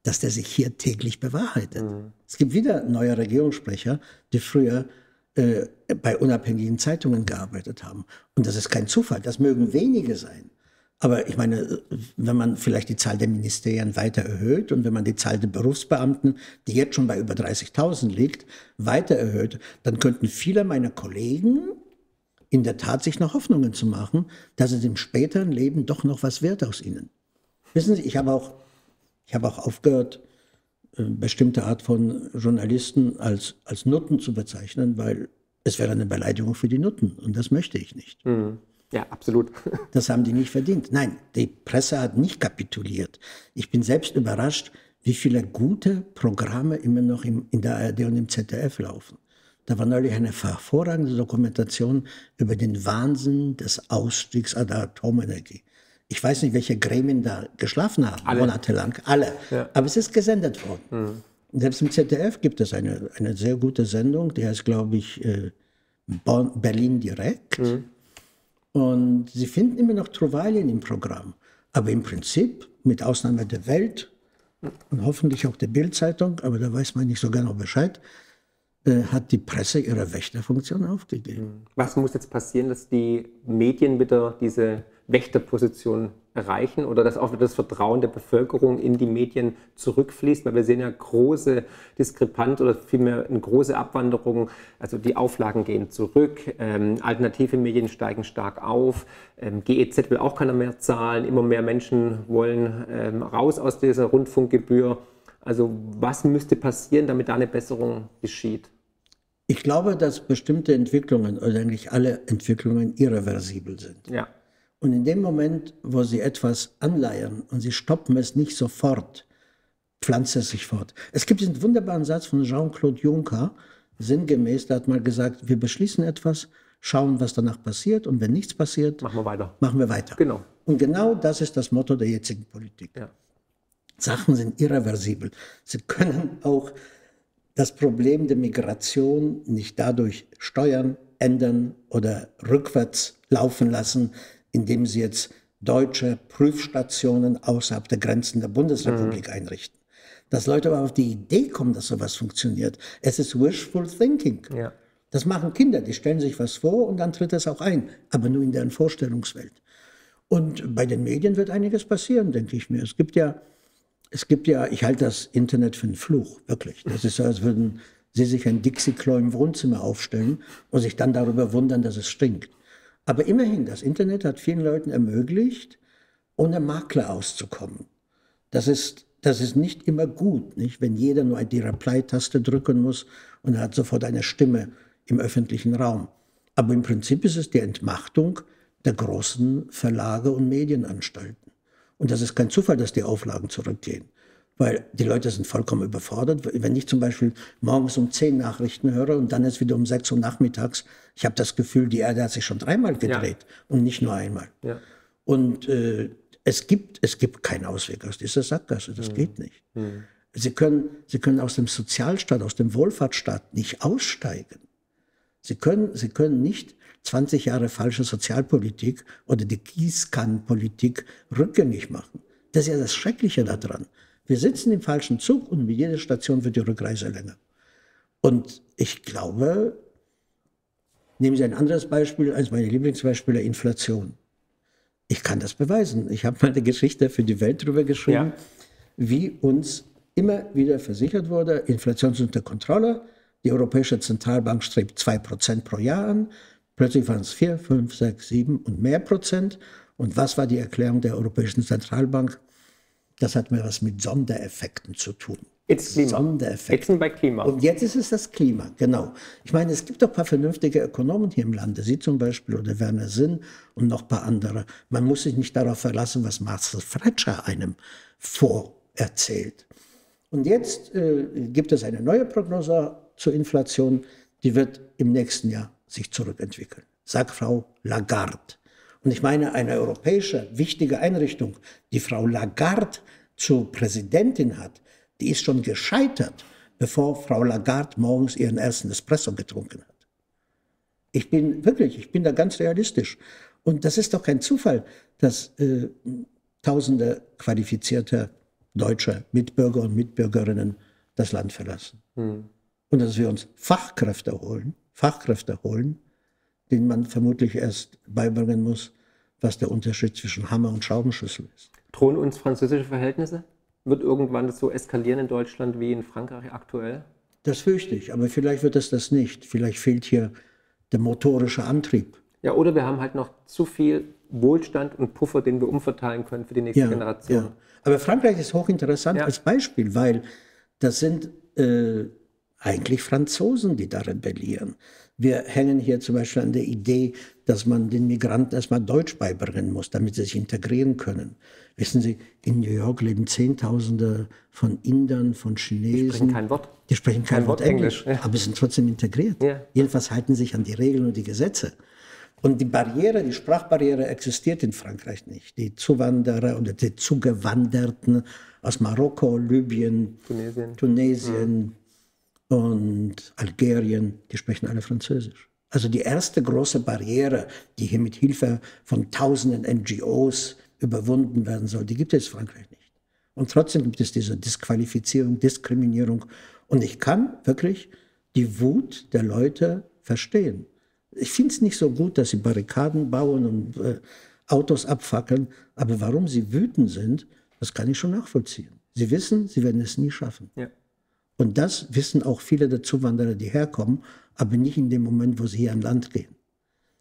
dass der sich hier täglich bewahrheitet. Mhm. Es gibt wieder neue Regierungssprecher, die früher äh, bei unabhängigen Zeitungen gearbeitet haben. Und das ist kein Zufall, das mögen wenige sein. Aber ich meine, wenn man vielleicht die Zahl der Ministerien weiter erhöht und wenn man die Zahl der Berufsbeamten, die jetzt schon bei über 30.000 liegt, weiter erhöht, dann könnten viele meiner Kollegen in der Tat sich noch Hoffnungen zu machen, dass es im späteren Leben doch noch was wird aus ihnen. Wissen Sie, ich habe auch, ich habe auch aufgehört, äh, bestimmte Art von Journalisten als, als Nutten zu bezeichnen, weil es wäre eine Beleidigung für die Nutten und das möchte ich nicht. Mhm. Ja, absolut. <laughs> Das haben die nicht verdient. Nein, die Presse hat nicht kapituliert. Ich bin selbst überrascht, wie viele gute Programme immer noch im, in der ARD und im ZDF laufen. Da war neulich eine hervorragende Dokumentation über den Wahnsinn des Ausstiegs aus der Atomenergie. Ich weiß nicht, welche Gremien da geschlafen haben, Alle. monatelang. Alle. Ja. Aber es ist gesendet worden. Mhm. Selbst im ZDF gibt es eine, eine sehr gute Sendung, die heißt, glaube ich, äh, Berlin direkt. Mhm. Und sie finden immer noch Trovalien im Programm. Aber im Prinzip, mit Ausnahme der Welt und hoffentlich auch der Bildzeitung, aber da weiß man nicht so genau Bescheid, äh, hat die Presse ihre Wächterfunktion aufgegeben. Was muss jetzt passieren, dass die Medien wieder diese Wächterposition erreichen oder dass auch wieder das Vertrauen der Bevölkerung in die Medien zurückfließt, weil wir sehen ja große Diskrepanz oder vielmehr eine große Abwanderung. Also die Auflagen gehen zurück, ähm, alternative Medien steigen stark auf, ähm, GEZ will auch keiner mehr zahlen, immer mehr Menschen wollen ähm, raus aus dieser Rundfunkgebühr. Also was müsste passieren, damit da eine Besserung geschieht? Ich glaube, dass bestimmte Entwicklungen oder eigentlich alle Entwicklungen irreversibel sind. Ja. Und in dem Moment, wo sie etwas anleiern und sie stoppen es nicht sofort, pflanzt es sich fort. Es gibt diesen wunderbaren Satz von Jean-Claude Juncker, sinngemäß, der hat mal gesagt, wir beschließen etwas, schauen, was danach passiert und wenn nichts passiert, machen wir weiter. Machen wir weiter. Genau. Und genau das ist das Motto der jetzigen Politik. Ja. Sachen sind irreversibel. Sie können auch das Problem der Migration nicht dadurch steuern, ändern oder rückwärts laufen lassen, indem sie jetzt deutsche Prüfstationen außerhalb der Grenzen der Bundesrepublik mhm. einrichten. Dass Leute aber auf die Idee kommen, dass sowas funktioniert, es ist wishful thinking. Ja. Das machen Kinder, die stellen sich was vor und dann tritt es auch ein, aber nur in deren Vorstellungswelt. Und bei den Medien wird einiges passieren, denke ich mir. Es gibt ja, es gibt ja, ich halte das Internet für einen Fluch, wirklich. Das ist so, als würden Sie sich ein Dixie-Klo im Wohnzimmer aufstellen und sich dann darüber wundern, dass es stinkt. Aber immerhin, das Internet hat vielen Leuten ermöglicht, ohne Makler auszukommen. Das ist, das ist nicht immer gut, nicht? wenn jeder nur die Reply-Taste drücken muss und er hat sofort eine Stimme im öffentlichen Raum. Aber im Prinzip ist es die Entmachtung der großen Verlage und Medienanstalten. Und das ist kein Zufall, dass die Auflagen zurückgehen. Weil die Leute sind vollkommen überfordert. Wenn ich zum Beispiel morgens um 10 Nachrichten höre und dann ist wieder um 6 Uhr nachmittags, ich habe das Gefühl, die Erde hat sich schon dreimal gedreht ja. und nicht nur einmal. Ja. Und äh, es, gibt, es gibt keinen Ausweg aus dieser Sackgasse. Das mhm. geht nicht. Mhm. Sie, können, Sie können aus dem Sozialstaat, aus dem Wohlfahrtsstaat nicht aussteigen. Sie können, Sie können nicht 20 Jahre falsche Sozialpolitik oder die Gießkannenpolitik rückgängig machen. Das ist ja das Schreckliche daran. Wir sitzen im falschen Zug und mit jeder Station wird die Rückreise länger. Und ich glaube, nehmen Sie ein anderes Beispiel als meine Lieblingsbeispiele, Inflation. Ich kann das beweisen. Ich habe mal eine Geschichte für die Welt darüber geschrieben, ja. wie uns immer wieder versichert wurde, Inflation ist unter Kontrolle, die Europäische Zentralbank strebt 2% pro Jahr an, plötzlich waren es 4, 5, 6, 7 und mehr Prozent. Und was war die Erklärung der Europäischen Zentralbank? Das hat mir was mit Sondereffekten zu tun. Jetzt Klima. Sondereffekte. Jetzt bei Klima. Und jetzt ist es das Klima, genau. Ich meine, es gibt doch ein paar vernünftige Ökonomen hier im Lande, Sie zum Beispiel oder Werner Sinn und noch ein paar andere. Man muss sich nicht darauf verlassen, was Marcel Fretscher einem vorerzählt. Und jetzt äh, gibt es eine neue Prognose zur Inflation, die wird im nächsten Jahr sich zurückentwickeln, sagt Frau Lagarde. Und ich meine, eine europäische wichtige Einrichtung, die Frau Lagarde zur Präsidentin hat, die ist schon gescheitert, bevor Frau Lagarde morgens ihren ersten Espresso getrunken hat. Ich bin wirklich, ich bin da ganz realistisch. Und das ist doch kein Zufall, dass äh, tausende qualifizierte deutsche Mitbürger und Mitbürgerinnen das Land verlassen. Hm. Und dass wir uns Fachkräfte holen, Fachkräfte holen, denen man vermutlich erst beibringen muss, was der Unterschied zwischen Hammer und Schraubenschlüssel ist. Drohen uns französische Verhältnisse? Wird irgendwann das so eskalieren in Deutschland wie in Frankreich aktuell? Das fürchte ich, aber vielleicht wird es das nicht. Vielleicht fehlt hier der motorische Antrieb. Ja, oder wir haben halt noch zu viel Wohlstand und Puffer, den wir umverteilen können für die nächste ja, Generation. Ja. Aber Frankreich ist hochinteressant ja. als Beispiel, weil das sind äh, eigentlich Franzosen, die da rebellieren. Wir hängen hier zum Beispiel an der Idee, dass man den Migranten erstmal Deutsch beibringen muss, damit sie sich integrieren können. Wissen Sie, in New York leben Zehntausende von Indern, von Chinesen. Die sprechen kein Wort. Die sprechen kein, kein Wort, Wort, Englisch, Englisch ja. aber sind trotzdem integriert. Ja. Jedenfalls halten sich an die Regeln und die Gesetze. Und die Barriere, die Sprachbarriere existiert in Frankreich nicht. Die Zuwanderer oder die Zugewanderten aus Marokko, Libyen, Tunesien, Tunesien mhm und Algerien, die sprechen alle Französisch. Also die erste große Barriere, die hier mit Hilfe von tausenden NGOs überwunden werden soll, die gibt es in Frankreich nicht. Und trotzdem gibt es diese Disqualifizierung, Diskriminierung. Und ich kann wirklich die Wut der Leute verstehen. Ich finde es nicht so gut, dass sie Barrikaden bauen und äh, Autos abfackeln, aber warum sie wütend sind, das kann ich schon nachvollziehen. Sie wissen, sie werden es nie schaffen. Ja. Und das wissen auch viele der Zuwanderer, die herkommen, aber nicht in dem Moment, wo sie hier an Land gehen.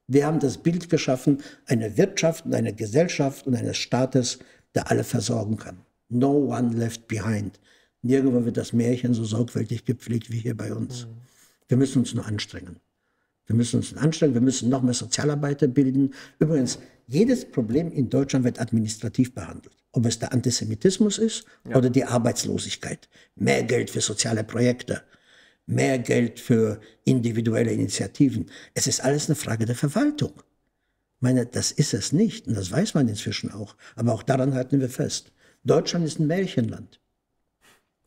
Wir haben das Bild geschaffen, eine Wirtschaft und eine Gesellschaft und eines Staates, der alle versorgen kann. No one left behind. Nirgendwo wird das Märchen so sorgfältig gepflegt wie hier bei uns. Mhm. Wir müssen uns nur anstrengen. Wir müssen uns anstrengen, wir müssen noch mehr Sozialarbeiter bilden. Übrigens, jedes Problem in Deutschland wird administrativ behandelt. Ob es der Antisemitismus ist ja. oder die Arbeitslosigkeit. Mehr Geld für soziale Projekte, mehr Geld für individuelle Initiativen. Es ist alles eine Frage der Verwaltung. Ich meine, das ist es nicht und das weiß man inzwischen auch. Aber auch daran halten wir fest. Deutschland ist ein Märchenland.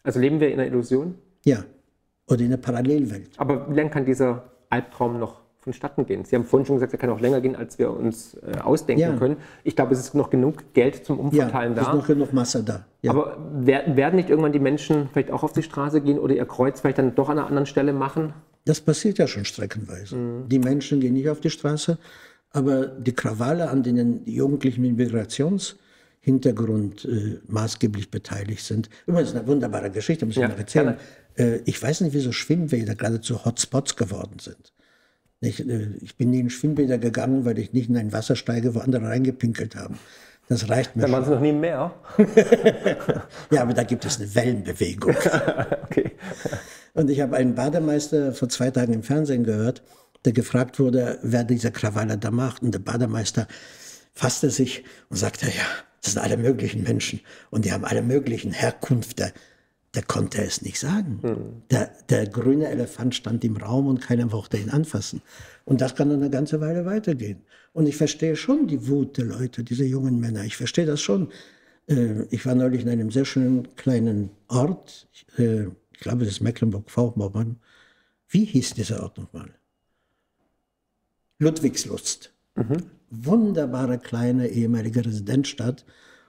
Also leben wir in einer Illusion? Ja. Oder in einer Parallelwelt. Aber wie lange kann dieser Albtraum noch vonstatten gehen. Sie haben vorhin schon gesagt, er kann auch länger gehen, als wir uns äh, ausdenken Ja. können. Ich glaube, es ist noch genug Geld zum Ja, Umverteilen ist da. noch genug Masse da. Ja. Aber wer- werden nicht irgendwann die Menschen vielleicht auch auf die Straße gehen oder ihr Kreuz vielleicht dann doch an einer anderen Stelle machen? Das passiert ja schon streckenweise. Die Menschen gehen nicht auf die Straße, aber die Krawalle, an denen die Jugendlichen mit Migrationshintergrund äh, maßgeblich beteiligt sind. Übrigens eine wunderbare Geschichte, muss ich Ja, mal erzählen. Äh, ich weiß nicht, wieso Schwimmbäder geradezu Hotspots geworden sind. Ich, äh, ich bin nie in Schwimmbäder gegangen, weil ich nicht in ein Wasser steige, wo andere reingepinkelt haben. Das reicht mir Dann waren es noch nie mehr. <laughs> Ja, aber da gibt es eine Wellenbewegung. <laughs> Okay. Und ich habe einen Bademeister vor zwei Tagen im Fernsehen gehört, der gefragt wurde, wer diese Krawalle da macht. Und der Bademeister fasste sich und sagte, ja, das sind alle möglichen Menschen und die haben alle möglichen Herkünfte. Der konnte es nicht sagen. Der, der grüne Elefant stand im Raum und keiner wollte ihn anfassen. Und das kann eine ganze Weile weitergehen. Und ich verstehe schon die Wut der Leute, dieser jungen Männer. Ich verstehe das schon. Äh, Ich war neulich in einem sehr schönen kleinen Ort. Ich, äh, ich glaube, das ist Mecklenburg-Vorpommern. Wie hieß dieser Ort nochmal? Ludwigslust. Wunderbare kleine ehemalige Residenzstadt.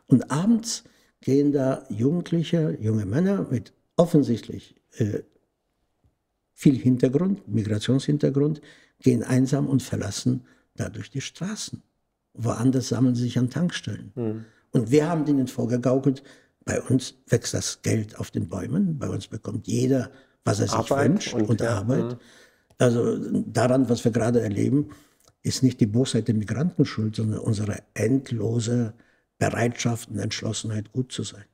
Und abends gehen da Jugendliche, junge Männer mit offensichtlich äh, viel Hintergrund, Migrationshintergrund, gehen einsam und verlassen dadurch die Straßen. Woanders sammeln sie sich an Tankstellen. Und wir haben denen vorgegaukelt, bei uns wächst das Geld auf den Bäumen, bei uns bekommt jeder, was er sich Arbeit wünscht und, und, ja, Arbeit. Also daran, was wir gerade erleben, ist nicht die Bosheit der Migranten schuld, sondern unsere endlose Bereitschaft und Entschlossenheit, gut zu sein.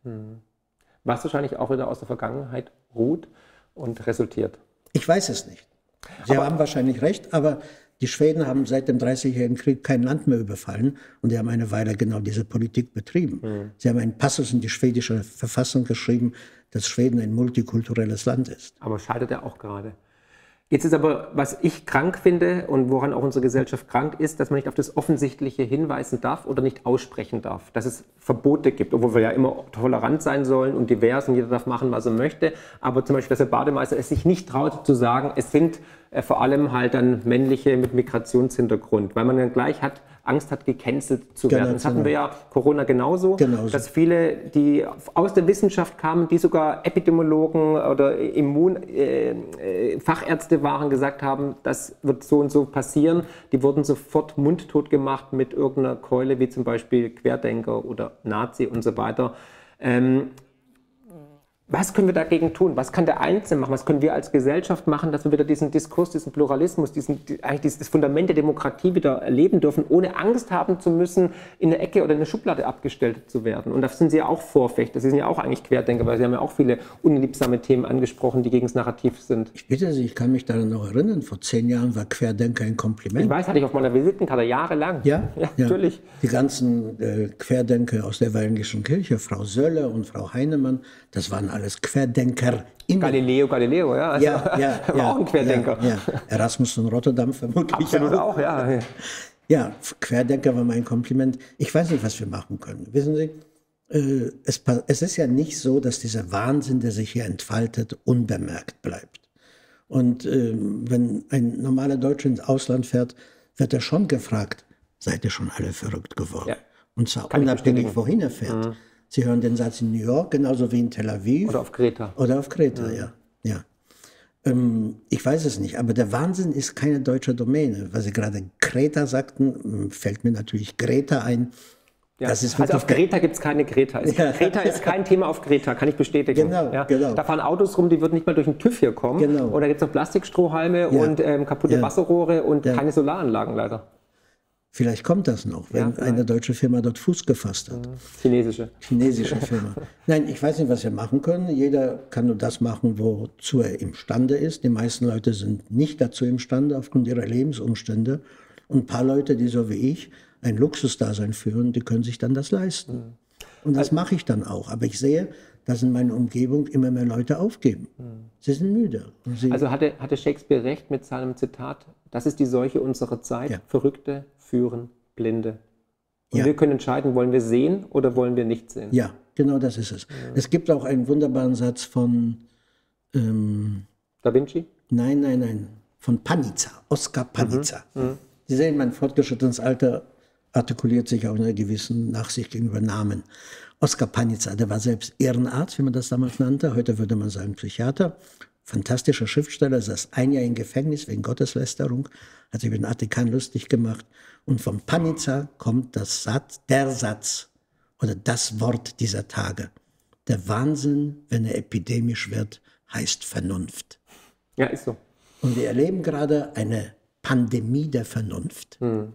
Was wahrscheinlich auch wieder aus der Vergangenheit ruht und resultiert. Ich weiß es nicht. Sie haben wahrscheinlich recht, aber die Schweden haben seit dem Dreißigjährigen Krieg kein Land mehr überfallen und die haben eine Weile genau diese Politik betrieben. Sie haben einen Passus in die schwedische Verfassung geschrieben, dass Schweden ein multikulturelles Land ist. Aber scheitert er auch gerade. Jetzt ist aber, was ich krank finde und woran auch unsere Gesellschaft krank ist, dass man nicht auf das Offensichtliche hinweisen darf oder nicht aussprechen darf. Dass es Verbote gibt, obwohl wir ja immer tolerant sein sollen und divers und jeder darf machen, was er möchte. Aber zum Beispiel, dass der Bademeister es sich nicht traut zu sagen, es sind vor allem halt dann männliche mit Migrationshintergrund, weil man dann gleich hat, Angst hat, gecancelt zu Genau, werden. Das hatten genau. wir ja Corona genauso, Genauso. dass viele, die aus der Wissenschaft kamen, die sogar Epidemiologen oder Immunfachärzte äh, Fachärzte waren, gesagt haben, das wird so und so passieren. Die wurden sofort mundtot gemacht mit irgendeiner Keule, wie zum Beispiel Querdenker oder Nazi und so weiter. Ähm, was können wir dagegen tun? Was kann der Einzelne machen? Was können wir als Gesellschaft machen, dass wir wieder diesen Diskurs, diesen Pluralismus, diesen, die, eigentlich dieses Fundament der Demokratie wieder erleben dürfen, ohne Angst haben zu müssen, in eine Ecke oder in eine Schublade abgestellt zu werden? Und da sind Sie ja auch Vorfechter. Sie sind ja auch eigentlich Querdenker, weil Sie haben ja auch viele unliebsame Themen angesprochen, die gegen das Narrativ sind. Ich bitte Sie, ich kann mich daran noch erinnern, vor zehn Jahren war Querdenker ein Ich Kompliment. weiß, hatte ich auf meiner Visitenkarte jahrelang. <laughs> Ja, ja, natürlich. Die ganzen äh, Querdenker aus der Evangelischen Kirche, Frau Sölle und Frau Heinemann, das waren alles Querdenker. Galileo Galileo, ja. Also, Ja, ja, <laughs> war ja, auch ein Querdenker. Ja, ja. Erasmus von Rotterdam vermutlich Absolut auch, ja. Ja, Querdenker war mein Kompliment. Ich weiß nicht, was wir machen können. Wissen Sie, äh, es, es ist ja nicht so, dass dieser Wahnsinn, der sich hier entfaltet, unbemerkt bleibt. Und ähm, wenn ein normaler Deutscher ins Ausland fährt, wird er schon gefragt, seid ihr schon alle verrückt geworden? Ja. Und zwar Kann unabhängig, wohin er fährt. Sie hören den Satz in New York, genauso wie in Tel Aviv. Oder auf Kreta. Oder auf Kreta, ja. ja. Ähm, ich weiß es nicht, aber der Wahnsinn ist keine deutsche Domäne. Weil Sie gerade Kreta sagten, ähm, fällt mir natürlich Greta ein. Ja. Also auf Greta gibt es keine Greta. Es, <laughs> Ja. Greta ist kein Thema auf Greta, kann ich bestätigen. Genau, ja. genau. Da fahren Autos rum, die würden nicht mal durch den TÜV hier kommen. Genau. Und da gibt es noch Plastikstrohhalme Ja. und ähm, kaputte Ja. Wasserrohre und Ja. keine Solaranlagen leider. Vielleicht kommt das noch, wenn Ja, eine deutsche Firma dort Fuß gefasst hat. Chinesische. Chinesische <laughs> Firma. Nein, ich weiß nicht, was wir machen können. Jeder kann nur das machen, wozu er imstande ist. Die meisten Leute sind nicht dazu imstande aufgrund ihrer Lebensumstände. Und ein paar Leute, die so wie ich ein Luxusdasein führen, die können sich dann das leisten. Und das mache ich dann auch. Aber ich sehe, dass in meiner Umgebung immer mehr Leute aufgeben. Sie sind müde. Sie, Also hatte, hatte Shakespeare recht mit seinem Zitat, das ist die Seuche unserer Zeit. Ja. Verrückte führen Blinde. Und Ja. wir können entscheiden, wollen wir sehen oder wollen wir nicht sehen. ja, genau das ist es. Es gibt auch einen wunderbaren Satz von, ähm, Da Vinci? nein, nein, nein, von Panizza, Oskar Panizza. Mhm. Sie sehen, mein fortgeschrittenes Alter artikuliert sich auch in einer gewissen Nachsicht gegenüber Namen. Oskar Panizza, der war selbst Ehrenarzt, wie man das damals nannte. Heute würde man sagen Psychiater. Fantastischer Schriftsteller, saß ein Jahr im Gefängnis wegen Gotteslästerung, hat sich über den Vatikan lustig gemacht. Und vom Panizza kommt das Satz, der Satz oder das Wort dieser Tage. Der Wahnsinn, wenn er epidemisch wird, heißt Vernunft. Ja, ist so. Und wir erleben gerade eine Pandemie der Vernunft. Hm.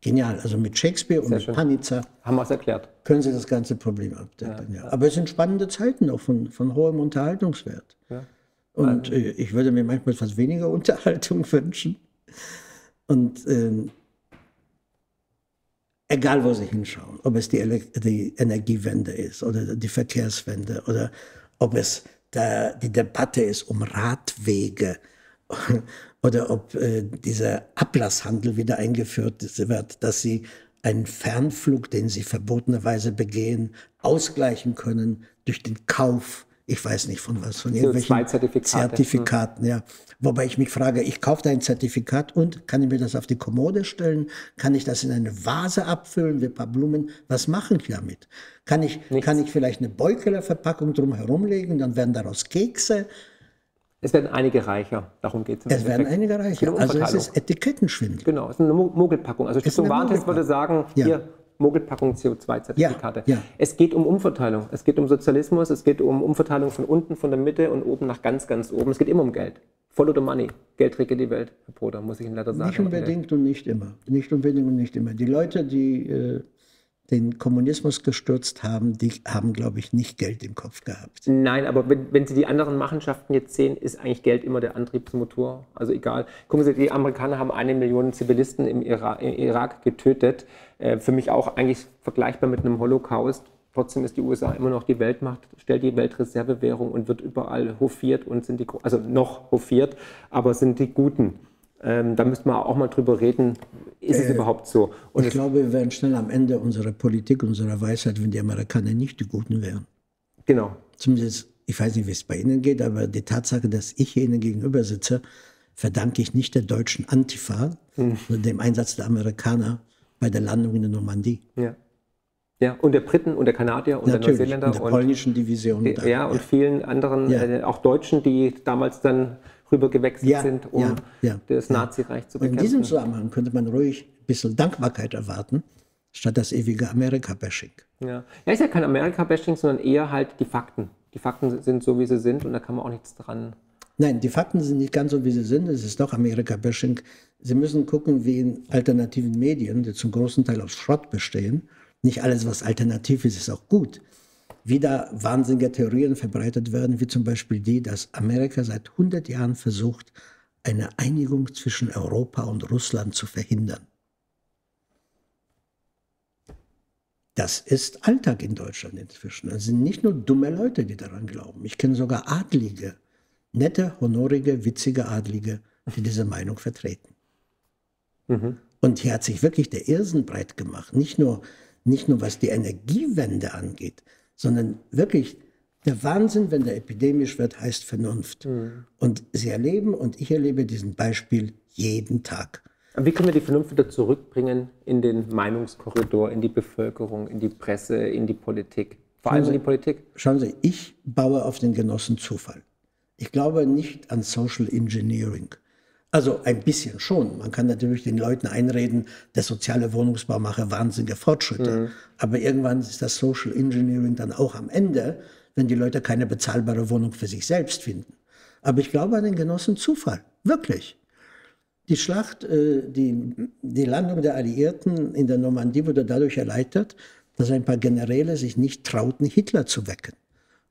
Genial. Also mit Shakespeare Sehr und mit schön. Panizza haben wir es erklärt. Können Sie das ganze Problem abdecken. Ja, ja. Aber es sind spannende Zeiten auch von, von hohem Unterhaltungswert. Ja. Und äh, ich würde mir manchmal etwas weniger <laughs> Unterhaltung wünschen. Und äh, egal, wo Sie hinschauen, ob es die, die, Energiewende ist oder die Verkehrswende oder ob es der, die Debatte ist um Radwege <laughs> oder ob äh, dieser Ablasshandel wieder eingeführt wird, dass sie einen Fernflug, den sie verbotenerweise begehen, ausgleichen können durch den Kauf ich weiß nicht von was, von irgendwelchen Zertifikaten, ja. Wobei ich mich frage, ich kaufe da ein Zertifikat und kann ich mir das auf die Kommode stellen? Kann ich das in eine Vase abfüllen, wie ein paar Blumen? Was mache ich damit? Kann ich, kann ich vielleicht eine Beukeler-Verpackung drum herumlegen, dann werden daraus Kekse? Es werden einige reicher, darum geht es. Es werden einige reicher. Also es ist Etikettenschwindel. Genau, es ist eine Mogelpackung. Also Stiftung Warentest würde sagen, ja. hier, Mogelpackung CO2-Zertifikate. Ja, ja. Es geht um Umverteilung. Es geht um Sozialismus. Es geht um Umverteilung von unten, von der Mitte und oben nach ganz, ganz oben. Es geht immer um Geld. Follow the money. Geld regelt die Welt, Herr Bruder, muss ich Ihnen leider sagen. Nicht unbedingt und nicht immer. Nicht unbedingt und nicht immer. Die Leute, die äh, den Kommunismus gestürzt haben, die haben, glaube ich, nicht Geld im Kopf gehabt. Nein, aber wenn, wenn, Sie die anderen Machenschaften jetzt sehen, ist eigentlich Geld immer der Antriebsmotor. Also egal. Gucken Sie, die Amerikaner haben eine Million Zivilisten im Irak, im Irak getötet. Äh, für mich auch eigentlich vergleichbar mit einem Holocaust. Trotzdem ist die USA immer noch die Weltmacht, stellt die Weltreservewährung und wird überall hofiert und sind die, also noch hofiert, aber sind die Guten. Ähm, da müsste man auch mal drüber reden, ist äh, es überhaupt so? Und ich glaube, wir wären schnell am Ende unserer Politik, unserer Weisheit, wenn die Amerikaner nicht die Guten wären. Genau. Zumindest, ich weiß nicht, wie es bei Ihnen geht, aber die Tatsache, dass ich Ihnen gegenüber sitze, verdanke ich nicht der deutschen Antifa, hm. sondern dem Einsatz der Amerikaner bei der Landung in der Normandie. Ja. Ja, und der Briten und der Kanadier und Natürlich, der Neuseeländer. Und der polnischen Division. Die, ja, und vielen anderen, ja. äh, auch Deutschen, die damals dann rüber gewechselt ja, sind, um ja, das Nazireich zu bekämpfen. In diesem Zusammenhang könnte man ruhig ein bisschen Dankbarkeit erwarten, statt das ewige Amerika-Bashing. Ja. ja, ist ja kein Amerika-Bashing, sondern eher halt die Fakten. Die Fakten sind so, wie sie sind und da kann man auch nichts dran. Nein, die Fakten sind nicht ganz so, wie sie sind. Es ist doch Amerika-Bashing. Sie müssen gucken, wie in alternativen Medien, die zum großen Teil aus Schrott bestehen, nicht alles, was alternativ ist, ist auch gut wieder wahnsinnige Theorien verbreitet werden, wie zum Beispiel die, dass Amerika seit 100 Jahren versucht, eine Einigung zwischen Europa und Russland zu verhindern. Das ist Alltag in Deutschland inzwischen. Es sind nicht nur dumme Leute, die daran glauben. Ich kenne sogar Adlige, nette, honorige, witzige Adlige, die diese Meinung vertreten. Mhm. Und hier hat sich wirklich der Irrsinn breit gemacht. Nicht nur, nicht nur was die Energiewende angeht, sondern wirklich der Wahnsinn, wenn der epidemisch wird, heißt Vernunft. Mhm. Und Sie erleben und ich erlebe diesen Beispiel jeden Tag. Wie können wir die Vernunft wieder zurückbringen in den Meinungskorridor, in die Bevölkerung, in die Presse, in die Politik? Vor allem in die Politik? Schauen Sie, ich baue auf den Genossen Zufall. Ich glaube nicht an Social Engineering. Also ein bisschen schon. Man kann natürlich den Leuten einreden, der soziale Wohnungsbau mache wahnsinnige Fortschritte. Mhm. Aber irgendwann ist das Social Engineering dann auch am Ende, wenn die Leute keine bezahlbare Wohnung für sich selbst finden. Aber ich glaube an den Genossen Zufall. Wirklich. Die Schlacht, äh, die, die Landung der Alliierten in der Normandie wurde dadurch erleichtert, dass ein paar Generäle sich nicht trauten, Hitler zu wecken,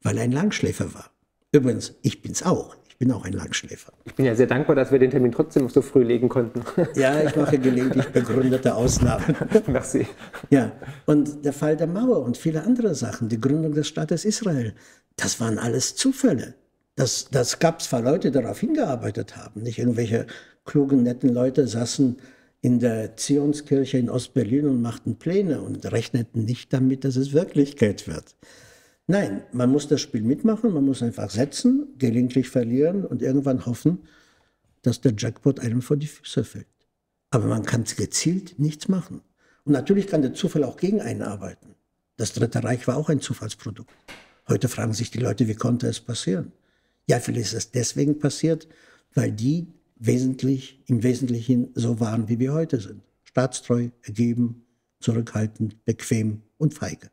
weil er ein Langschläfer war. Übrigens, ich bin's auch bin auch ein Langschläfer. Ich bin ja sehr dankbar, dass wir den Termin trotzdem so früh legen konnten. Ja, ich mache gelegentlich <laughs> begründete Ausnahmen. Merci. Ja, und der Fall der Mauer und viele andere Sachen, die Gründung des Staates Israel, das waren alles Zufälle. Das, das gab zwar Leute, die darauf hingearbeitet haben, nicht irgendwelche klugen, netten Leute saßen in der Zionskirche in Ostberlin und machten Pläne und rechneten nicht damit, dass es Wirklichkeit wird. Nein, man muss das Spiel mitmachen, man muss einfach setzen, gelegentlich verlieren und irgendwann hoffen, dass der Jackpot einem vor die Füße fällt. Aber man kann gezielt nichts machen. Und natürlich kann der Zufall auch gegen einen arbeiten. Das Dritte Reich war auch ein Zufallsprodukt. Heute fragen sich die Leute, wie konnte es passieren? Ja, vielleicht ist es deswegen passiert, weil die wesentlich, im Wesentlichen so waren, wie wir heute sind. Staatstreu, ergeben, zurückhaltend, bequem und feige.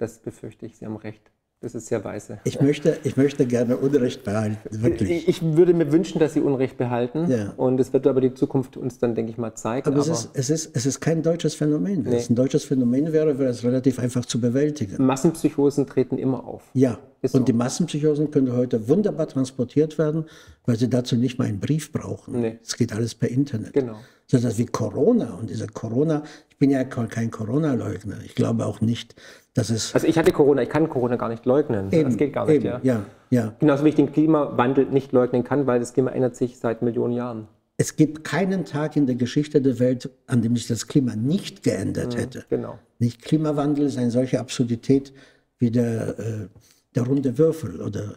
Das befürchte ich. Sie haben recht. Das ist sehr weise. Ich möchte, ich möchte gerne Unrecht behalten, wirklich. Ich würde mir wünschen, dass Sie Unrecht behalten. Ja. Und es wird aber die Zukunft uns dann, denke ich mal, zeigen. Aber, aber es, ist, es, ist, es ist kein deutsches Phänomen. Wenn nee. es ein deutsches Phänomen wäre, wäre es relativ einfach zu bewältigen. Massenpsychosen treten immer auf. Ja, ist und so. die Massenpsychosen können heute wunderbar transportiert werden, weil sie dazu nicht mal einen Brief brauchen. Nee. Es geht alles per Internet. Genau. So etwas wie Corona und dieser Corona, ich bin ja kein Corona-Leugner. Ich glaube auch nicht, dass es. Also ich hatte Corona, ich kann Corona gar nicht leugnen. Eben, das geht gar nicht, eben, ja. ja. ja. Genauso wie ich den Klimawandel nicht leugnen kann, weil das Klima ändert sich seit Millionen Jahren. Es gibt keinen Tag in der Geschichte der Welt, an dem sich das Klima nicht geändert mhm, hätte. Genau. Nicht Klimawandel ist eine solche Absurdität wie der, äh, der runde Würfel oder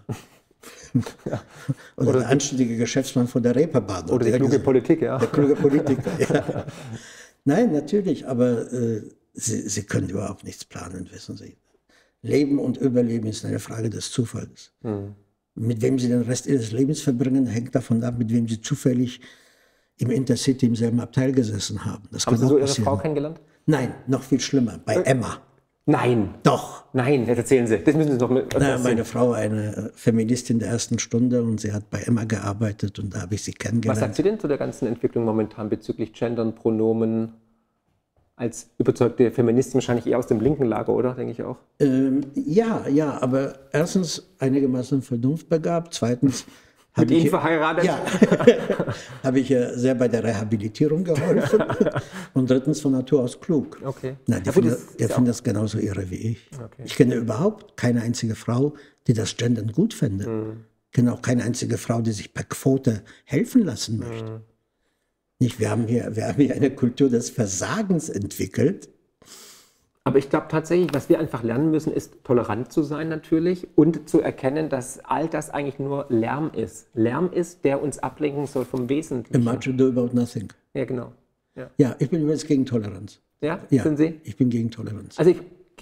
<laughs> ja. <laughs> Oder, oder, der anständige Geschäftsmann von der Reeperbahn. Oder, oder die kluge Politik, ja. Der kluge Politiker, <laughs> ja. Nein, natürlich, aber äh, sie, sie können überhaupt nichts planen, wissen Sie. Leben und Überleben ist eine Frage des Zufalls. Mhm. Mit wem Sie den Rest Ihres Lebens verbringen, hängt davon ab, mit wem Sie zufällig im Intercity im selben Abteil gesessen haben. Das haben Sie so Ihre Frau kennengelernt? Nein, noch viel schlimmer, bei äh, Emma. Nein. Doch. Nein, jetzt erzählen Sie. Das müssen Sie noch mit. Na, meine Frau, eine Feministin der ersten Stunde und sie hat bei Emma gearbeitet und da habe ich sie kennengelernt. Was sagt sie denn zu der ganzen Entwicklung momentan bezüglich Gendern, Pronomen? Als überzeugte Feministin wahrscheinlich eher aus dem linken Lager, oder? Denke ich auch. Ähm, ja, ja, aber erstens einigermaßen vernunftbegabt, zweitens mit Ihnen verheiratet? Ja, <laughs> habe ich ja sehr bei der Rehabilitierung geholfen. <laughs> Und drittens von Natur aus klug. Okay. Na, die finden das, find das genauso irre wie ich. Okay. Ich kenne überhaupt keine einzige Frau, die das Gendern gut fände. Mhm. Ich kenne auch keine einzige Frau, die sich per Quote helfen lassen möchte. Mhm. Nicht, wir, haben hier, wir haben hier eine Kultur des Versagens entwickelt aber ich glaube tatsächlich, was wir einfach lernen müssen, ist tolerant zu sein natürlich und zu erkennen, dass all das eigentlich nur Lärm ist. Lärm ist, der uns ablenken soll vom Wesentlichen. Imagine do about nothing. Ja, genau. Ja, ja ich bin übrigens gegen Toleranz. Ja, ja, sind Sie? Ich bin gegen Toleranz. Also ich,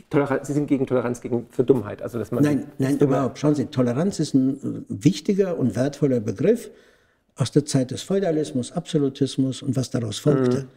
Toleranz, Sie sind gegen Toleranz gegen für Dummheit. Also dass man nein, nein, überhaupt. Schauen Sie, Toleranz ist ein wichtiger und wertvoller Begriff aus der Zeit des Feudalismus, Absolutismus und was daraus folgte. Mhm.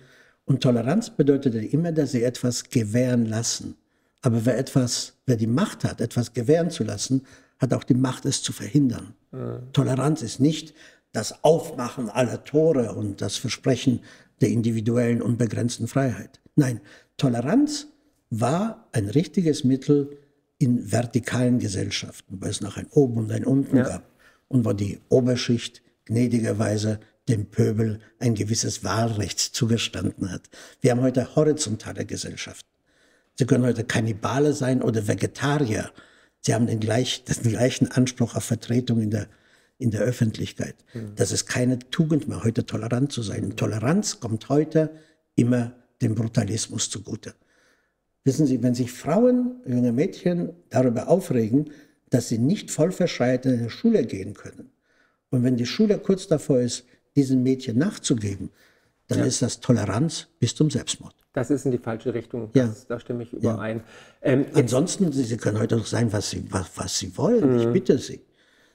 Und Toleranz bedeutete immer, dass sie etwas gewähren lassen. Aber wer etwas, wer die Macht hat, etwas gewähren zu lassen, hat auch die Macht, es zu verhindern. Mhm. Toleranz ist nicht das Aufmachen aller Tore und das Versprechen der individuellen unbegrenzten Freiheit. Nein, Toleranz war ein richtiges Mittel in vertikalen Gesellschaften, weil es noch ein Oben und ein Unten ja. gab und wo die Oberschicht gnädigerweise dem Pöbel ein gewisses Wahlrecht zugestanden hat. Wir haben heute horizontale Gesellschaft. Sie können heute Kannibale sein oder Vegetarier. Sie haben den, gleich, <laughs> den gleichen Anspruch auf Vertretung in der, in der Öffentlichkeit. Mhm. Das ist keine Tugend mehr, heute tolerant zu sein. Und Toleranz kommt heute immer dem Brutalismus zugute. Wissen Sie, wenn sich Frauen, junge Mädchen darüber aufregen, dass sie nicht voll in eine Schule gehen können, und wenn die Schule kurz davor ist, diesen Mädchen nachzugeben, dann ja. ist das Toleranz bis zum Selbstmord. Das ist in die falsche Richtung. Das, ja. Da stimme ich überein. Ja. Ähm, Ansonsten, Sie, Sie, können heute doch sein, was Sie, was, was Sie wollen. Mhm. Ich bitte Sie.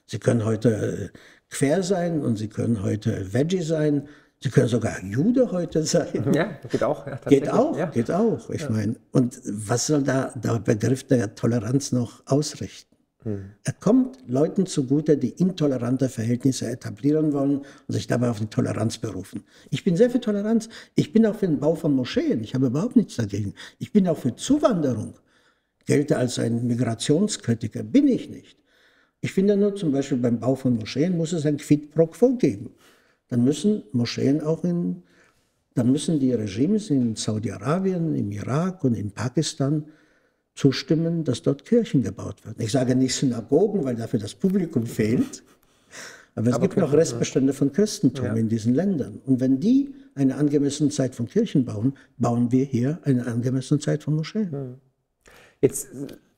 Sie können heute äh, quer sein und Sie können heute Veggie sein. Sie können sogar Jude heute sein. Ja, geht auch. Ja, geht auch, ja. geht auch. Ich meine, und was soll da der Begriff der Toleranz noch ausrichten? Mhm. Er kommt Leuten zugute, die intolerante Verhältnisse etablieren wollen und sich dabei auf die Toleranz berufen. Ich bin sehr für Toleranz. Ich bin auch für den Bau von Moscheen. Ich habe überhaupt nichts dagegen. Ich bin auch für Zuwanderung. Gelte als ein Migrationskritiker. Bin ich nicht. Ich finde nur zum Beispiel beim Bau von Moscheen muss es ein Quid pro quo geben. Dann müssen Moscheen auch in, dann müssen die Regimes in Saudi-Arabien, im Irak und in Pakistan zustimmen, dass dort Kirchen gebaut werden. Ich sage nicht Synagogen, weil dafür das Publikum fehlt. Aber es Aber gibt noch Restbestände von Christentum ja. in diesen Ländern. Und wenn die eine angemessene Zeit von Kirchen bauen, bauen wir hier eine angemessene Zeit von Moscheen. Jetzt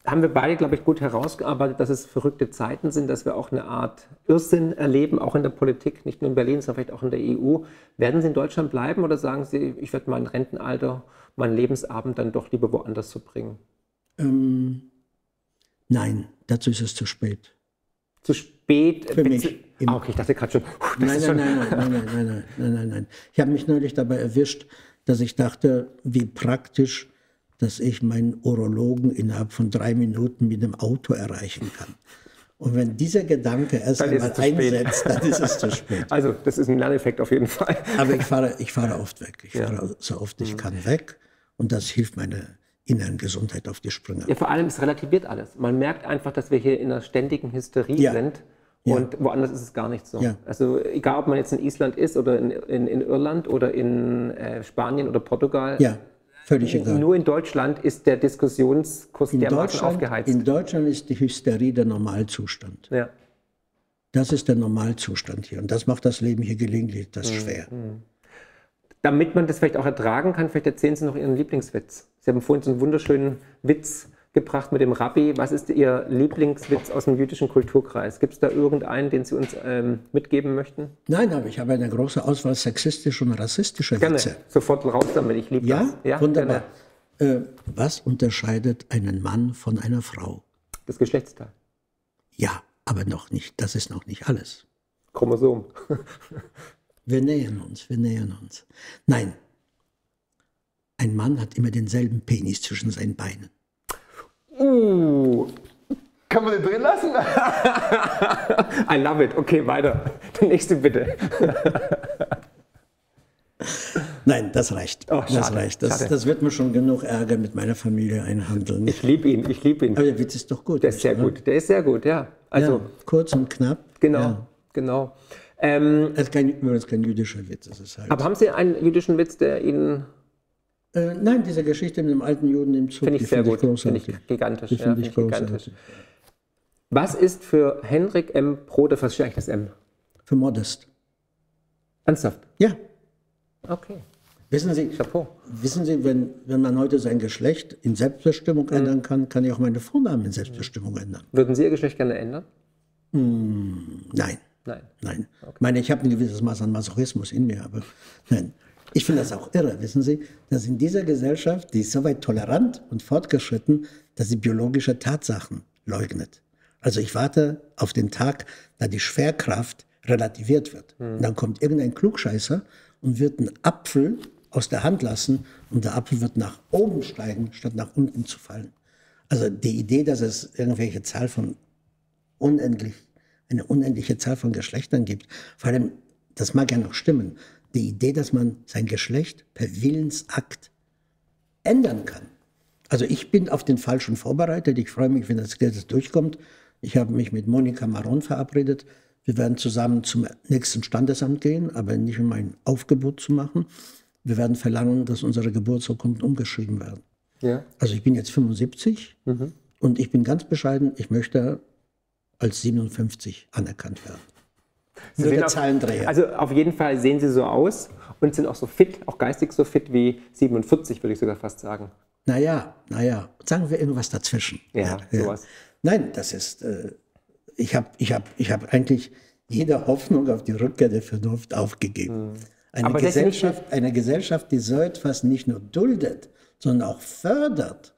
haben wir beide, glaube ich, gut herausgearbeitet, dass es verrückte Zeiten sind, dass wir auch eine Art Irrsinn erleben, auch in der Politik, nicht nur in Berlin, sondern vielleicht auch in der EU. Werden Sie in Deutschland bleiben oder sagen Sie, ich werde mein Rentenalter, meinen Lebensabend dann doch lieber woanders verbringen? Ähm, nein, dazu ist es zu spät. Zu spät? Für mich. Ah, okay, ich dachte gerade schon. Nein nein, nein, nein, nein, nein, nein, nein, nein, nein, nein. Ich habe mich neulich dabei erwischt, dass ich dachte, wie praktisch dass ich meinen Urologen innerhalb von drei Minuten mit dem Auto erreichen kann. Und wenn dieser Gedanke erst einmal einsetzt, dann ist es zu <laughs> spät. Also das ist ein Lerneffekt auf jeden Fall. Aber ich fahre, ich fahre oft weg. Ich ja. fahre so oft ich mhm. kann weg. Und das hilft meiner inneren Gesundheit auf die Sprünge. Ja, vor allem, es relativiert alles. Man merkt einfach, dass wir hier in einer ständigen Hysterie ja. sind. Und ja. woanders ist es gar nicht so. Ja. Also egal, ob man jetzt in Island ist oder in, in, in Irland oder in äh, Spanien oder Portugal, ja. Völlig egal. Nur in Deutschland ist der Diskussionskurs in dermaßen aufgeheizt. In Deutschland ist die Hysterie der Normalzustand. Ja. Das ist der Normalzustand hier. Und das macht das Leben hier gelegentlich das mhm. schwer. Mhm. Damit man das vielleicht auch ertragen kann, vielleicht erzählen Sie noch Ihren Lieblingswitz. Sie haben vorhin so einen wunderschönen Witz gebracht mit dem Rabbi. Was ist Ihr Lieblingswitz aus dem jüdischen Kulturkreis? Gibt es da irgendeinen, den Sie uns ähm, mitgeben möchten? Nein, aber ich habe eine große Auswahl sexistischer und rassistischer gerne. Witze. Sofort raus damit, ich liebe ja? das. Ja, wunderbar. Äh, was unterscheidet einen Mann von einer Frau? Das Geschlechtsteil. Ja, aber noch nicht. Das ist noch nicht alles. Chromosom. wir nähern uns, wir nähern uns. Nein, ein Mann hat immer denselben Penis zwischen seinen Beinen. Uh, kann man den drin lassen? <laughs> I love it. Okay, weiter. Der nächste bitte. Nein, das reicht. Oh, das reicht. Das, das, wird mir schon genug Ärger mit meiner Familie einhandeln. Ich liebe ihn, ich liebe ihn. Aber der Witz ist doch gut. Der ist sehr oder? gut, der ist sehr gut, ja. Also ja, kurz und knapp. Genau, ja. genau. Ähm, das ist kein, übrigens kein jüdischer Witz. Das ist halt aber haben Sie einen jüdischen Witz, der Ihnen äh, nein, diese Geschichte mit dem alten Juden im Zug. Finde ich sehr gut. Finde ich gigantisch. Die ja, ich, find gigantisch. Was ist für Henrik M. Brode, was ist eigentlich das M? Für Modest. Ernsthaft? Ja. Okay. Wissen Sie, Chapeau. wissen Sie wenn, wenn man heute sein Geschlecht in Selbstbestimmung mhm. ändern kann, kann ich auch meine Vornamen in Selbstbestimmung ändern. Würden Sie Ihr Geschlecht gerne ändern? Mm, nein. Nein. Nein. Okay. Ich meine, ich habe ein gewisses Maß an Masochismus in mir, aber nein. Ich finde das auch irre, wissen Sie, dass in dieser Gesellschaft, die ist so weit tolerant und fortgeschritten, dass sie biologische Tatsachen leugnet. Also ich warte auf den Tag, da die Schwerkraft relativiert wird. Mhm. Und dann kommt irgendein Klugscheißer und wird einen Apfel aus der Hand lassen und der Apfel wird nach oben steigen, statt nach unten zu fallen. Also die Idee, dass es irgendwelche Zahl von unendlich, eine unendliche Zahl von Geschlechtern gibt, vor allem, das mag ja noch stimmen, die Idee, dass man sein Geschlecht per Willensakt ändern kann. Also ich bin auf den Fall schon vorbereitet. Ich freue mich, wenn das Gesetz durchkommt. Ich habe mich mit Monika Maron verabredet. Wir werden zusammen zum nächsten Standesamt gehen, aber nicht um ein Aufgebot zu machen. Wir werden verlangen, dass unsere Geburtsurkunden umgeschrieben werden. Ja. Also ich bin jetzt 75 mhm. und ich bin ganz bescheiden, ich möchte als 57 anerkannt werden. Sie Nur der Zahlendreher. Also auf jeden Fall sehen Sie so aus und sind auch so fit, auch geistig so fit wie 47, würde ich sogar fast sagen. Naja, naja, sagen wir irgendwas dazwischen. Ja, ja sowas. Nein, das ist, äh, ich habe ich hab, ich hab eigentlich jede Hoffnung auf die Rückkehr der Vernunft aufgegeben. Hm. Eine, Aber Gesellschaft, eine Gesellschaft, die so etwas nicht nur duldet, sondern auch fördert.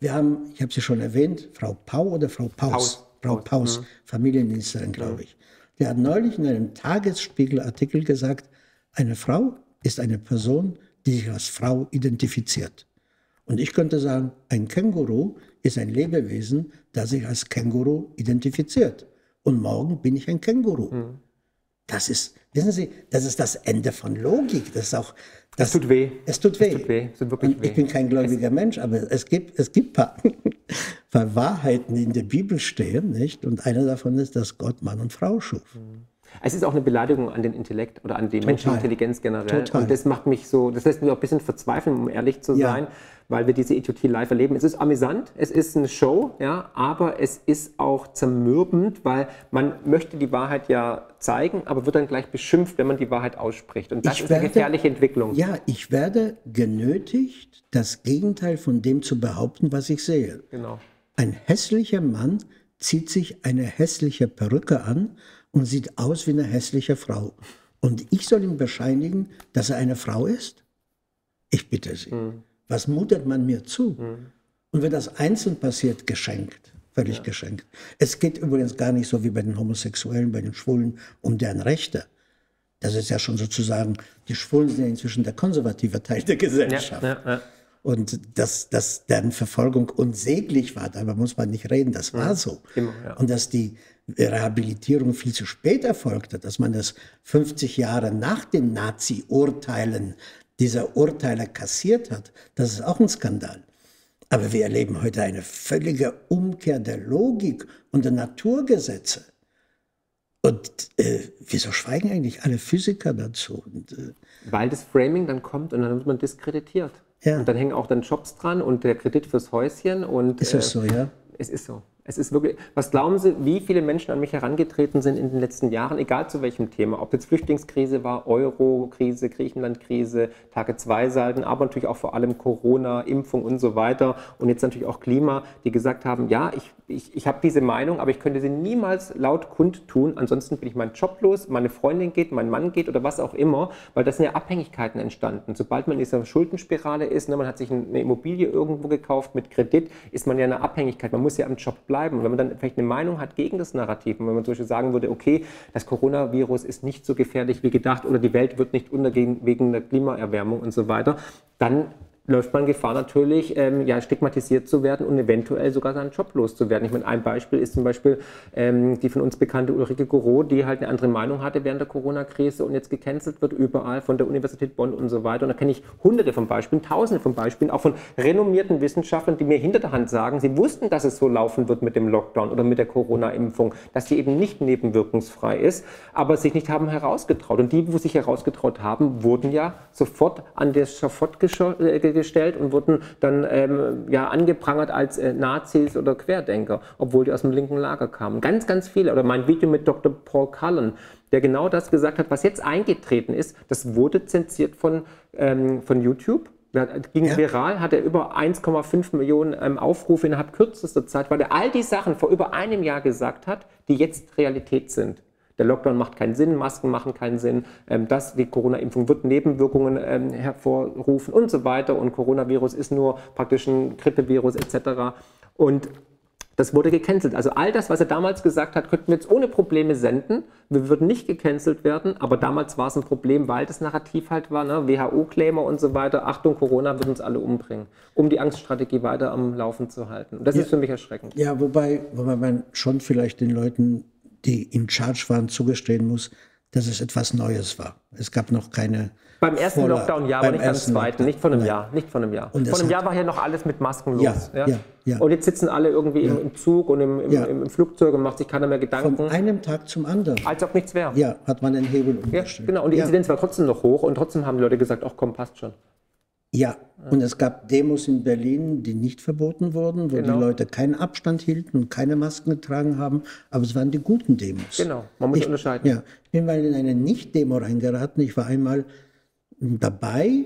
Wir haben, ich habe sie schon erwähnt, Frau Pau oder Frau Paus? Paus. Frau Paus, Paus hm. Familienministerin, glaube ich. Der hat neulich in einem Tagesspiegel-Artikel gesagt, eine Frau ist eine Person, die sich als Frau identifiziert. Und ich könnte sagen, ein Känguru ist ein Lebewesen, das sich als Känguru identifiziert. Und morgen bin ich ein Känguru. Mhm. Das ist, wissen Sie, das ist das Ende von Logik. Das ist auch. Das, es tut weh. Es tut weh. Es tut weh. Es tut wirklich weh. Ich bin kein gläubiger es Mensch, aber es gibt, es gibt paar, <laughs> paar Wahrheiten, die in der Bibel stehen, nicht? Und eine davon ist, dass Gott Mann und Frau schuf. Mhm. Es ist auch eine Beleidigung an den Intellekt oder an die menschliche Intelligenz generell. Total. Und das macht mich so, das lässt mich auch ein bisschen verzweifeln, um ehrlich zu sein, ja. weil wir diese Idiotie live erleben. Es ist amüsant, es ist eine Show, ja, aber es ist auch zermürbend, weil man möchte die Wahrheit ja zeigen, aber wird dann gleich beschimpft, wenn man die Wahrheit ausspricht. Und das ich ist werde, eine gefährliche Entwicklung. Ja, ich werde genötigt, das Gegenteil von dem zu behaupten, was ich sehe. Genau. Ein hässlicher Mann zieht sich eine hässliche Perücke an und sieht aus wie eine hässliche Frau. Und ich soll ihm bescheinigen, dass er eine Frau ist? Ich bitte Sie. Mhm. Was mutet man mir zu? Mhm. Und wenn das einzeln passiert, geschenkt. Völlig ja. geschenkt. Es geht übrigens gar nicht so wie bei den Homosexuellen, bei den Schwulen um deren Rechte. Das ist ja schon sozusagen, die Schwulen sind ja inzwischen der konservative Teil der Gesellschaft. Ja, ja, und dass, dass deren Verfolgung unsäglich war, darüber muss man nicht reden, das war so. Immer, Und dass die Rehabilitierung viel zu spät erfolgte, dass man das 50 Jahre nach den Nazi-Urteilen dieser Urteile kassiert hat, das ist auch ein Skandal. Aber wir erleben heute eine völlige Umkehr der Logik und der Naturgesetze. Und äh, wieso schweigen eigentlich alle Physiker dazu? Und, äh, Weil das Framing dann kommt und dann wird man diskreditiert. Ja. Und dann hängen auch dann Jobs dran und der Kredit fürs Häuschen. Und, ist das äh, so, ja? Es ist so. Es ist wirklich, was glauben Sie, wie viele Menschen an mich herangetreten sind in den letzten Jahren, egal zu welchem Thema, ob jetzt Flüchtlingskrise war, Euro-Krise, Griechenland-Krise, Tage-2-Salden, aber natürlich auch vor allem Corona, Impfung und so weiter und jetzt natürlich auch Klima, die gesagt haben, ja, ich, ich, ich habe diese Meinung, aber ich könnte sie niemals laut kundtun, ansonsten bin ich meinen Job los, meine Freundin geht, mein Mann geht oder was auch immer, weil das sind ja Abhängigkeiten entstanden. Sobald man in dieser Schuldenspirale ist, ne, man hat sich eine Immobilie irgendwo gekauft mit Kredit, ist man ja eine Abhängigkeit, man muss ja am Job bleiben. Und wenn man dann vielleicht eine Meinung hat gegen das Narrativ, und wenn man zum Beispiel sagen würde, okay, das Coronavirus ist nicht so gefährlich wie gedacht oder die Welt wird nicht untergehen wegen der Klimaerwärmung und so weiter, dann läuft man Gefahr natürlich, ähm, ja, stigmatisiert zu werden und eventuell sogar seinen Job loszuwerden. Ich meine, ein Beispiel ist zum Beispiel ähm, die von uns bekannte Ulrike Goro, die halt eine andere Meinung hatte während der Corona-Krise und jetzt gecancelt wird überall von der Universität Bonn und so weiter. Und da kenne ich hunderte von Beispielen, tausende von Beispielen, auch von renommierten Wissenschaftlern, die mir hinter der Hand sagen, sie wussten, dass es so laufen wird mit dem Lockdown oder mit der Corona-Impfung, dass sie eben nicht nebenwirkungsfrei ist, aber sich nicht haben herausgetraut. Und die, wo sich herausgetraut haben, wurden ja sofort an der Schafott äh, gestellt und wurden dann ähm, ja, angeprangert als äh, Nazis oder Querdenker, obwohl die aus dem linken Lager kamen. Ganz, ganz viele. Oder mein Video mit Dr. Paul Cullen, der genau das gesagt hat, was jetzt eingetreten ist, das wurde zensiert von, ähm, von YouTube. Ging ja. viral, hat er über 1,5 Millionen ähm, Aufrufe innerhalb kürzester Zeit, weil er all die Sachen vor über einem Jahr gesagt hat, die jetzt Realität sind der Lockdown macht keinen Sinn, Masken machen keinen Sinn, ähm, das, die Corona-Impfung wird Nebenwirkungen ähm, hervorrufen und so weiter und Coronavirus ist nur praktisch ein Grippevirus etc. Und das wurde gecancelt. Also all das, was er damals gesagt hat, könnten wir jetzt ohne Probleme senden. Wir würden nicht gecancelt werden, aber damals war es ein Problem, weil das Narrativ halt war, ne? WHO-Claimer und so weiter. Achtung, Corona wird uns alle umbringen, um die Angststrategie weiter am Laufen zu halten. Und das ja, ist für mich erschreckend. Ja, wobei, wobei man schon vielleicht den Leuten die in Charge waren, zugestehen muss, dass es etwas Neues war. Es gab noch keine. Beim ersten Voller, Lockdown ja, aber nicht beim zweiten, Lockdown. nicht von einem Nein. Jahr, nicht von einem Jahr. Und von einem Jahr war ja noch alles mit Masken los. Ja, ja? ja. Und jetzt sitzen alle irgendwie im, im, Zug und im, im, im, Flugzeug und macht sich keiner mehr Gedanken. Von einem Tag zum anderen. Als ob nichts wäre. Ja, hat man den Hebel umgestellt. Genau. Und die Inzidenz war trotzdem noch hoch und trotzdem haben die Leute gesagt, ach komm, passt schon. Ja, und es gab Demos in Berlin, die nicht verboten wurden, wo genau. die Leute keinen Abstand hielten und keine Masken getragen haben, aber es waren die guten Demos. Genau, man muss ich, unterscheiden. Ja, ich bin mal in eine Nicht-Demo reingeraten. Ich war einmal dabei,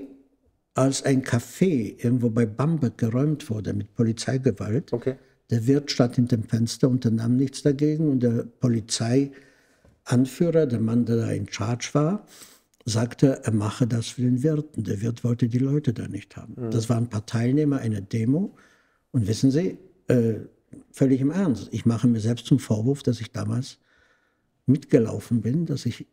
als ein Café irgendwo bei Bamberg geräumt wurde mit Polizeigewalt. Okay. Der Wirt stand hinter dem Fenster, unternahm nichts dagegen und der Polizeianführer, der Mann, der da in Charge war, sagte, er mache das für den Wirt. Und der Wirt wollte die Leute da nicht haben. Mhm. Das waren ein paar Teilnehmer einer Demo. Und wissen Sie, äh, völlig im Ernst, ich mache mir selbst zum Vorwurf, dass ich damals mitgelaufen bin, dass ich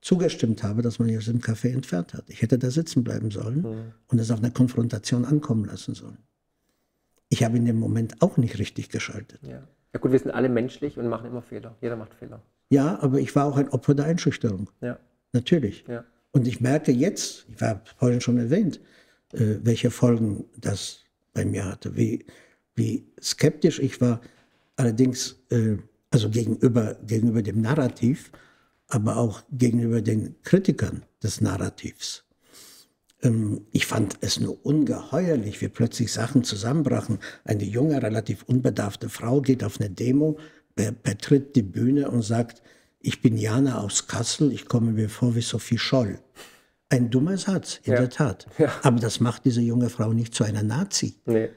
zugestimmt habe, dass man mich aus dem Café entfernt hat. Ich hätte da sitzen bleiben sollen mhm. und es auf eine Konfrontation ankommen lassen sollen. Ich habe in dem Moment auch nicht richtig geschaltet. Ja. ja gut, wir sind alle menschlich und machen immer Fehler. Jeder macht Fehler. Ja, aber ich war auch ein Opfer der Einschüchterung. Ja. Natürlich. Ja. Und ich merke jetzt, ich habe vorhin schon erwähnt, äh, welche Folgen das bei mir hatte, wie, wie skeptisch ich war, allerdings äh, also gegenüber, gegenüber dem Narrativ, aber auch gegenüber den Kritikern des Narrativs. Ähm, ich fand es nur ungeheuerlich, wie plötzlich Sachen zusammenbrachen. Eine junge, relativ unbedarfte Frau geht auf eine Demo, betritt die Bühne und sagt, ich bin Jana aus Kassel, ich komme mir vor wie Sophie Scholl. Ein dummer Satz, in ja. der Tat. Ja. Aber das macht diese junge Frau nicht zu einer Nazi. Nee.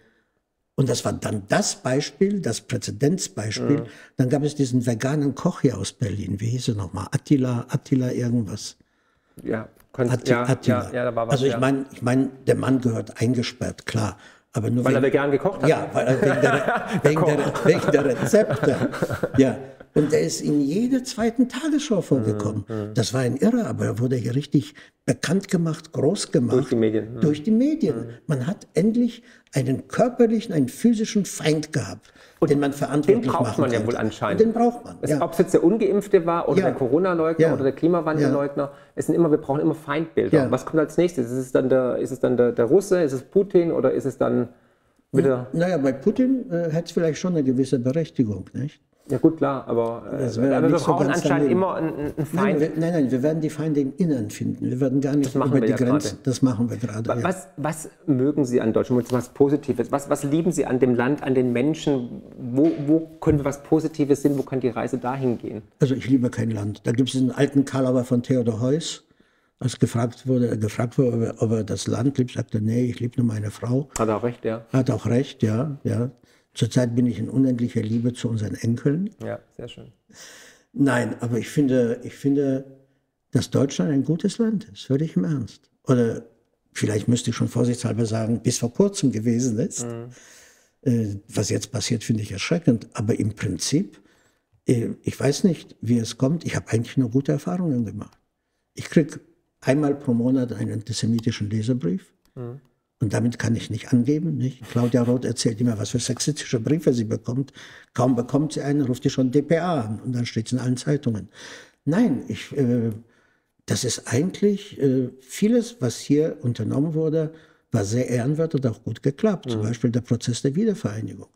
Und das war dann das Beispiel, das Präzedenzbeispiel. Mhm. Dann gab es diesen veganen Koch hier aus Berlin. Wie hieß er nochmal? Attila, Attila irgendwas. Ja, Atti, ja, Attila. Ja, ja, da war was, also ich meine, ich mein, der Mann gehört eingesperrt, klar. Aber nur weil wegen, er vegan gekocht hat? Ja, weil er wegen, der, <laughs> wegen, der, wegen der Rezepte. <laughs> Ja, und er ist in jeder zweiten Tagesschau vorgekommen. Mhm. Das war ein Irrer, aber er wurde hier richtig bekannt gemacht, groß gemacht. Durch die Medien. Mhm. Durch die Medien. Mhm. Man hat endlich einen körperlichen, einen physischen Feind gehabt, und den man verantwortlich Den braucht man ja wohl anscheinend. Den braucht man. Ja. Ob es jetzt der Ungeimpfte war oder ja. der Corona-Leugner ja. oder der Klimawandelleugner, es sind immer, wir brauchen immer Feindbilder. Was kommt als nächstes? Ist es dann der, ist es dann der, der Russe, ist es Putin oder ist es dann wieder. Naja, bei Putin äh, hat es vielleicht schon eine gewisse Berechtigung, nicht? Ja gut, klar, aber, äh, aber wir brauchen anscheinend immer einen, einen Feind. Nein, nein, nein, wir werden die Feinde im Inneren finden. Wir werden gar nicht über die ja Grenzen. Grade. Das machen wir gerade. Was, ja. was mögen Sie an Deutschland? Was Positives? Was, was lieben Sie an dem Land, an den Menschen? Wo, wo können wir was Positives sehen? Wo kann die Reise dahin gehen? Also ich liebe kein Land. Da gibt es einen alten Karlauer von Theodor Heuss. Als gefragt wurde, gefragt wurde, ob er, ob er das Land liebt, sagte er, nee, ich liebe nur meine Frau. Hat er auch recht, ja. Hat auch recht, ja. ja. Zurzeit bin ich in unendlicher Liebe zu unseren Enkeln. Ja, sehr schön. Nein, aber ich finde, ich finde, dass Deutschland ein gutes Land ist, völlig im Ernst. Oder vielleicht müsste ich schon vorsichtshalber sagen, bis vor kurzem gewesen ist. Mhm. Äh, was jetzt passiert, finde ich erschreckend. Aber im Prinzip, äh, ich weiß nicht, wie es kommt. Ich habe eigentlich nur gute Erfahrungen gemacht. Ich kriege einmal pro Monat einen antisemitischen Leserbrief. Mhm. Und damit kann ich nicht angeben. Nicht? Claudia Roth erzählt immer, was für sexistische Briefe sie bekommt. Kaum bekommt sie einen, ruft sie schon DPA an und dann steht es in allen Zeitungen. Nein, ich, äh, das ist eigentlich äh, vieles, was hier unternommen wurde, war sehr ehrenwert und auch gut geklappt. Mhm. Zum Beispiel der Prozess der Wiedervereinigung.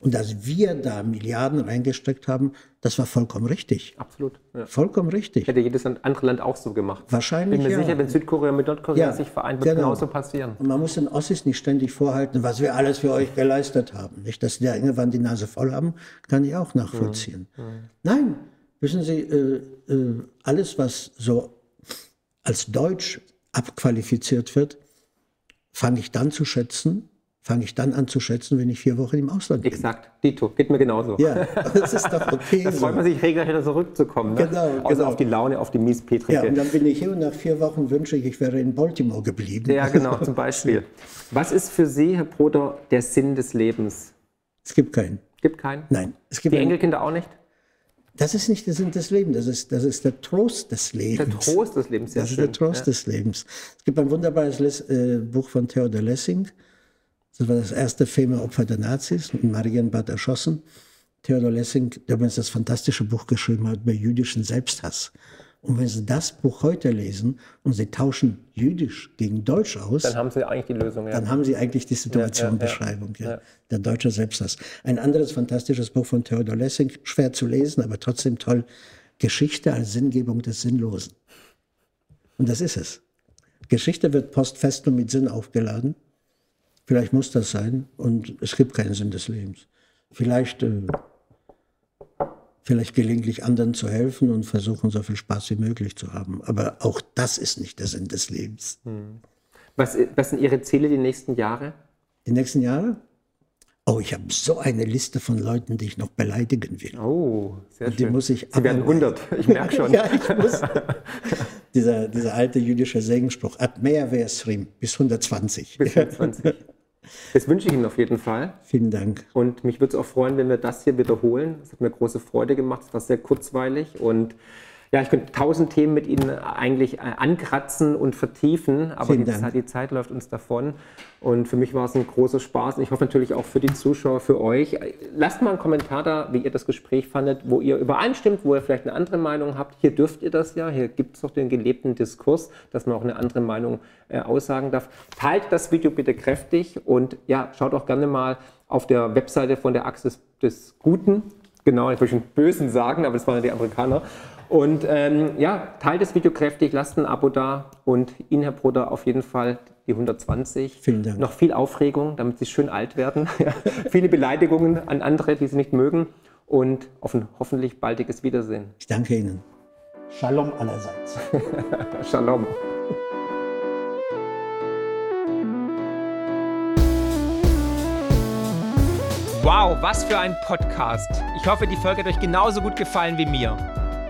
Und dass wir da Milliarden reingesteckt haben, das war vollkommen richtig. Absolut. Ja. Vollkommen richtig. Hätte jedes andere Land auch so gemacht. Wahrscheinlich. Bin mir ja. sicher, wenn Südkorea mit Nordkorea ja, sich vereint, wird genau. genauso passieren. Und man muss den Ossis nicht ständig vorhalten, was wir alles für euch geleistet haben. Nicht, dass die da irgendwann die Nase voll haben, kann ich auch nachvollziehen. Mhm. Mhm. Nein, wissen Sie, äh, äh, alles, was so als Deutsch abqualifiziert wird, fange ich dann zu schätzen, fange ich dann an zu schätzen, wenn ich vier Wochen im Ausland bin. Exakt, Dito, geht mir genauso. Ja, das ist doch okay. da freut man sich regelrecht wieder zurückzukommen. Ne? Genau, Außer genau. auf die Laune, auf die Miespetrige. Ja, und dann bin ich hier und nach vier Wochen wünsche ich, ich wäre in Baltimore geblieben. Ja, genau, zum Beispiel. Was ist für Sie, Herr Broder, der Sinn des Lebens? Es gibt keinen. Gibt keinen? Nein. Es gibt die Enkelkinder auch nicht? Das ist nicht der Sinn des Lebens, das ist, das ist der Trost des Lebens. Der Trost des Lebens, ja. Das schön. ist der Trost ja. des Lebens. Es gibt ein wunderbares Les äh, Buch von Theodor Lessing, das war das erste Femmeopfer der Nazis, Marienbad erschossen. Theodor Lessing, der übrigens das fantastische Buch geschrieben hat über jüdischen Selbsthass. Und wenn Sie das Buch heute lesen und Sie tauschen Jüdisch gegen Deutsch aus, dann haben Sie eigentlich die Lösung. Ja. Dann haben Sie eigentlich die Situationbeschreibung. Ja, ja, ja, Der deutsche Selbsthass. Ein anderes fantastisches Buch von Theodor Lessing, schwer zu lesen, aber trotzdem toll. Geschichte als Sinngebung des Sinnlosen. Und das ist es. Geschichte wird post festum mit Sinn aufgeladen. Vielleicht muss das sein und es gibt keinen Sinn des Lebens. Vielleicht, äh, vielleicht gelegentlich anderen zu helfen und versuchen, so viel Spaß wie möglich zu haben. Aber auch das ist nicht der Sinn des Lebens. Hm. Was, was sind Ihre Ziele die nächsten Jahre? Die nächsten Jahre? Oh, ich habe so eine Liste von Leuten, die ich noch beleidigen will. Oh, sehr und die schön. Muss ich Sie werden 100, ich merke schon. <laughs> ja, ich muss. dieser, dieser alte jüdische Segenspruch, ad mea versrim, bis 120. Bis 120. <laughs> Das wünsche ich Ihnen auf jeden Fall. Vielen Dank. Und mich würde es auch freuen, wenn wir das hier wiederholen. Es hat mir große Freude gemacht. Es war sehr kurzweilig und ja, ich könnte tausend Themen mit Ihnen eigentlich äh, ankratzen und vertiefen, aber die Zeit, die Zeit, läuft uns davon. Und für mich war es ein großer Spaß und ich hoffe natürlich auch für die Zuschauer, für euch. Lasst mal einen Kommentar da, wie ihr das Gespräch fandet, wo ihr übereinstimmt, wo ihr vielleicht eine andere Meinung habt. Hier dürft ihr das ja, hier gibt es doch den gelebten Diskurs, dass man auch eine andere Meinung äh, aussagen darf. Teilt das Video bitte kräftig und ja, schaut auch gerne mal auf der Webseite von der Achse des Guten. Genau, ich wollte schon Bösen sagen, aber das waren ja die Amerikaner. Und ähm, ja, teilt das Video kräftig, lasst ein Abo da und Ihnen, Herr Bruder, auf jeden Fall die 120. Vielen Dank. Noch viel Aufregung, damit Sie schön alt werden. <laughs> Viele Beleidigungen an andere, die Sie nicht mögen und auf ein hoffentlich baldiges Wiedersehen. Ich danke Ihnen. Shalom allerseits. <laughs> Shalom. Wow, was für ein Podcast. Ich hoffe, die Folge hat euch genauso gut gefallen wie mir.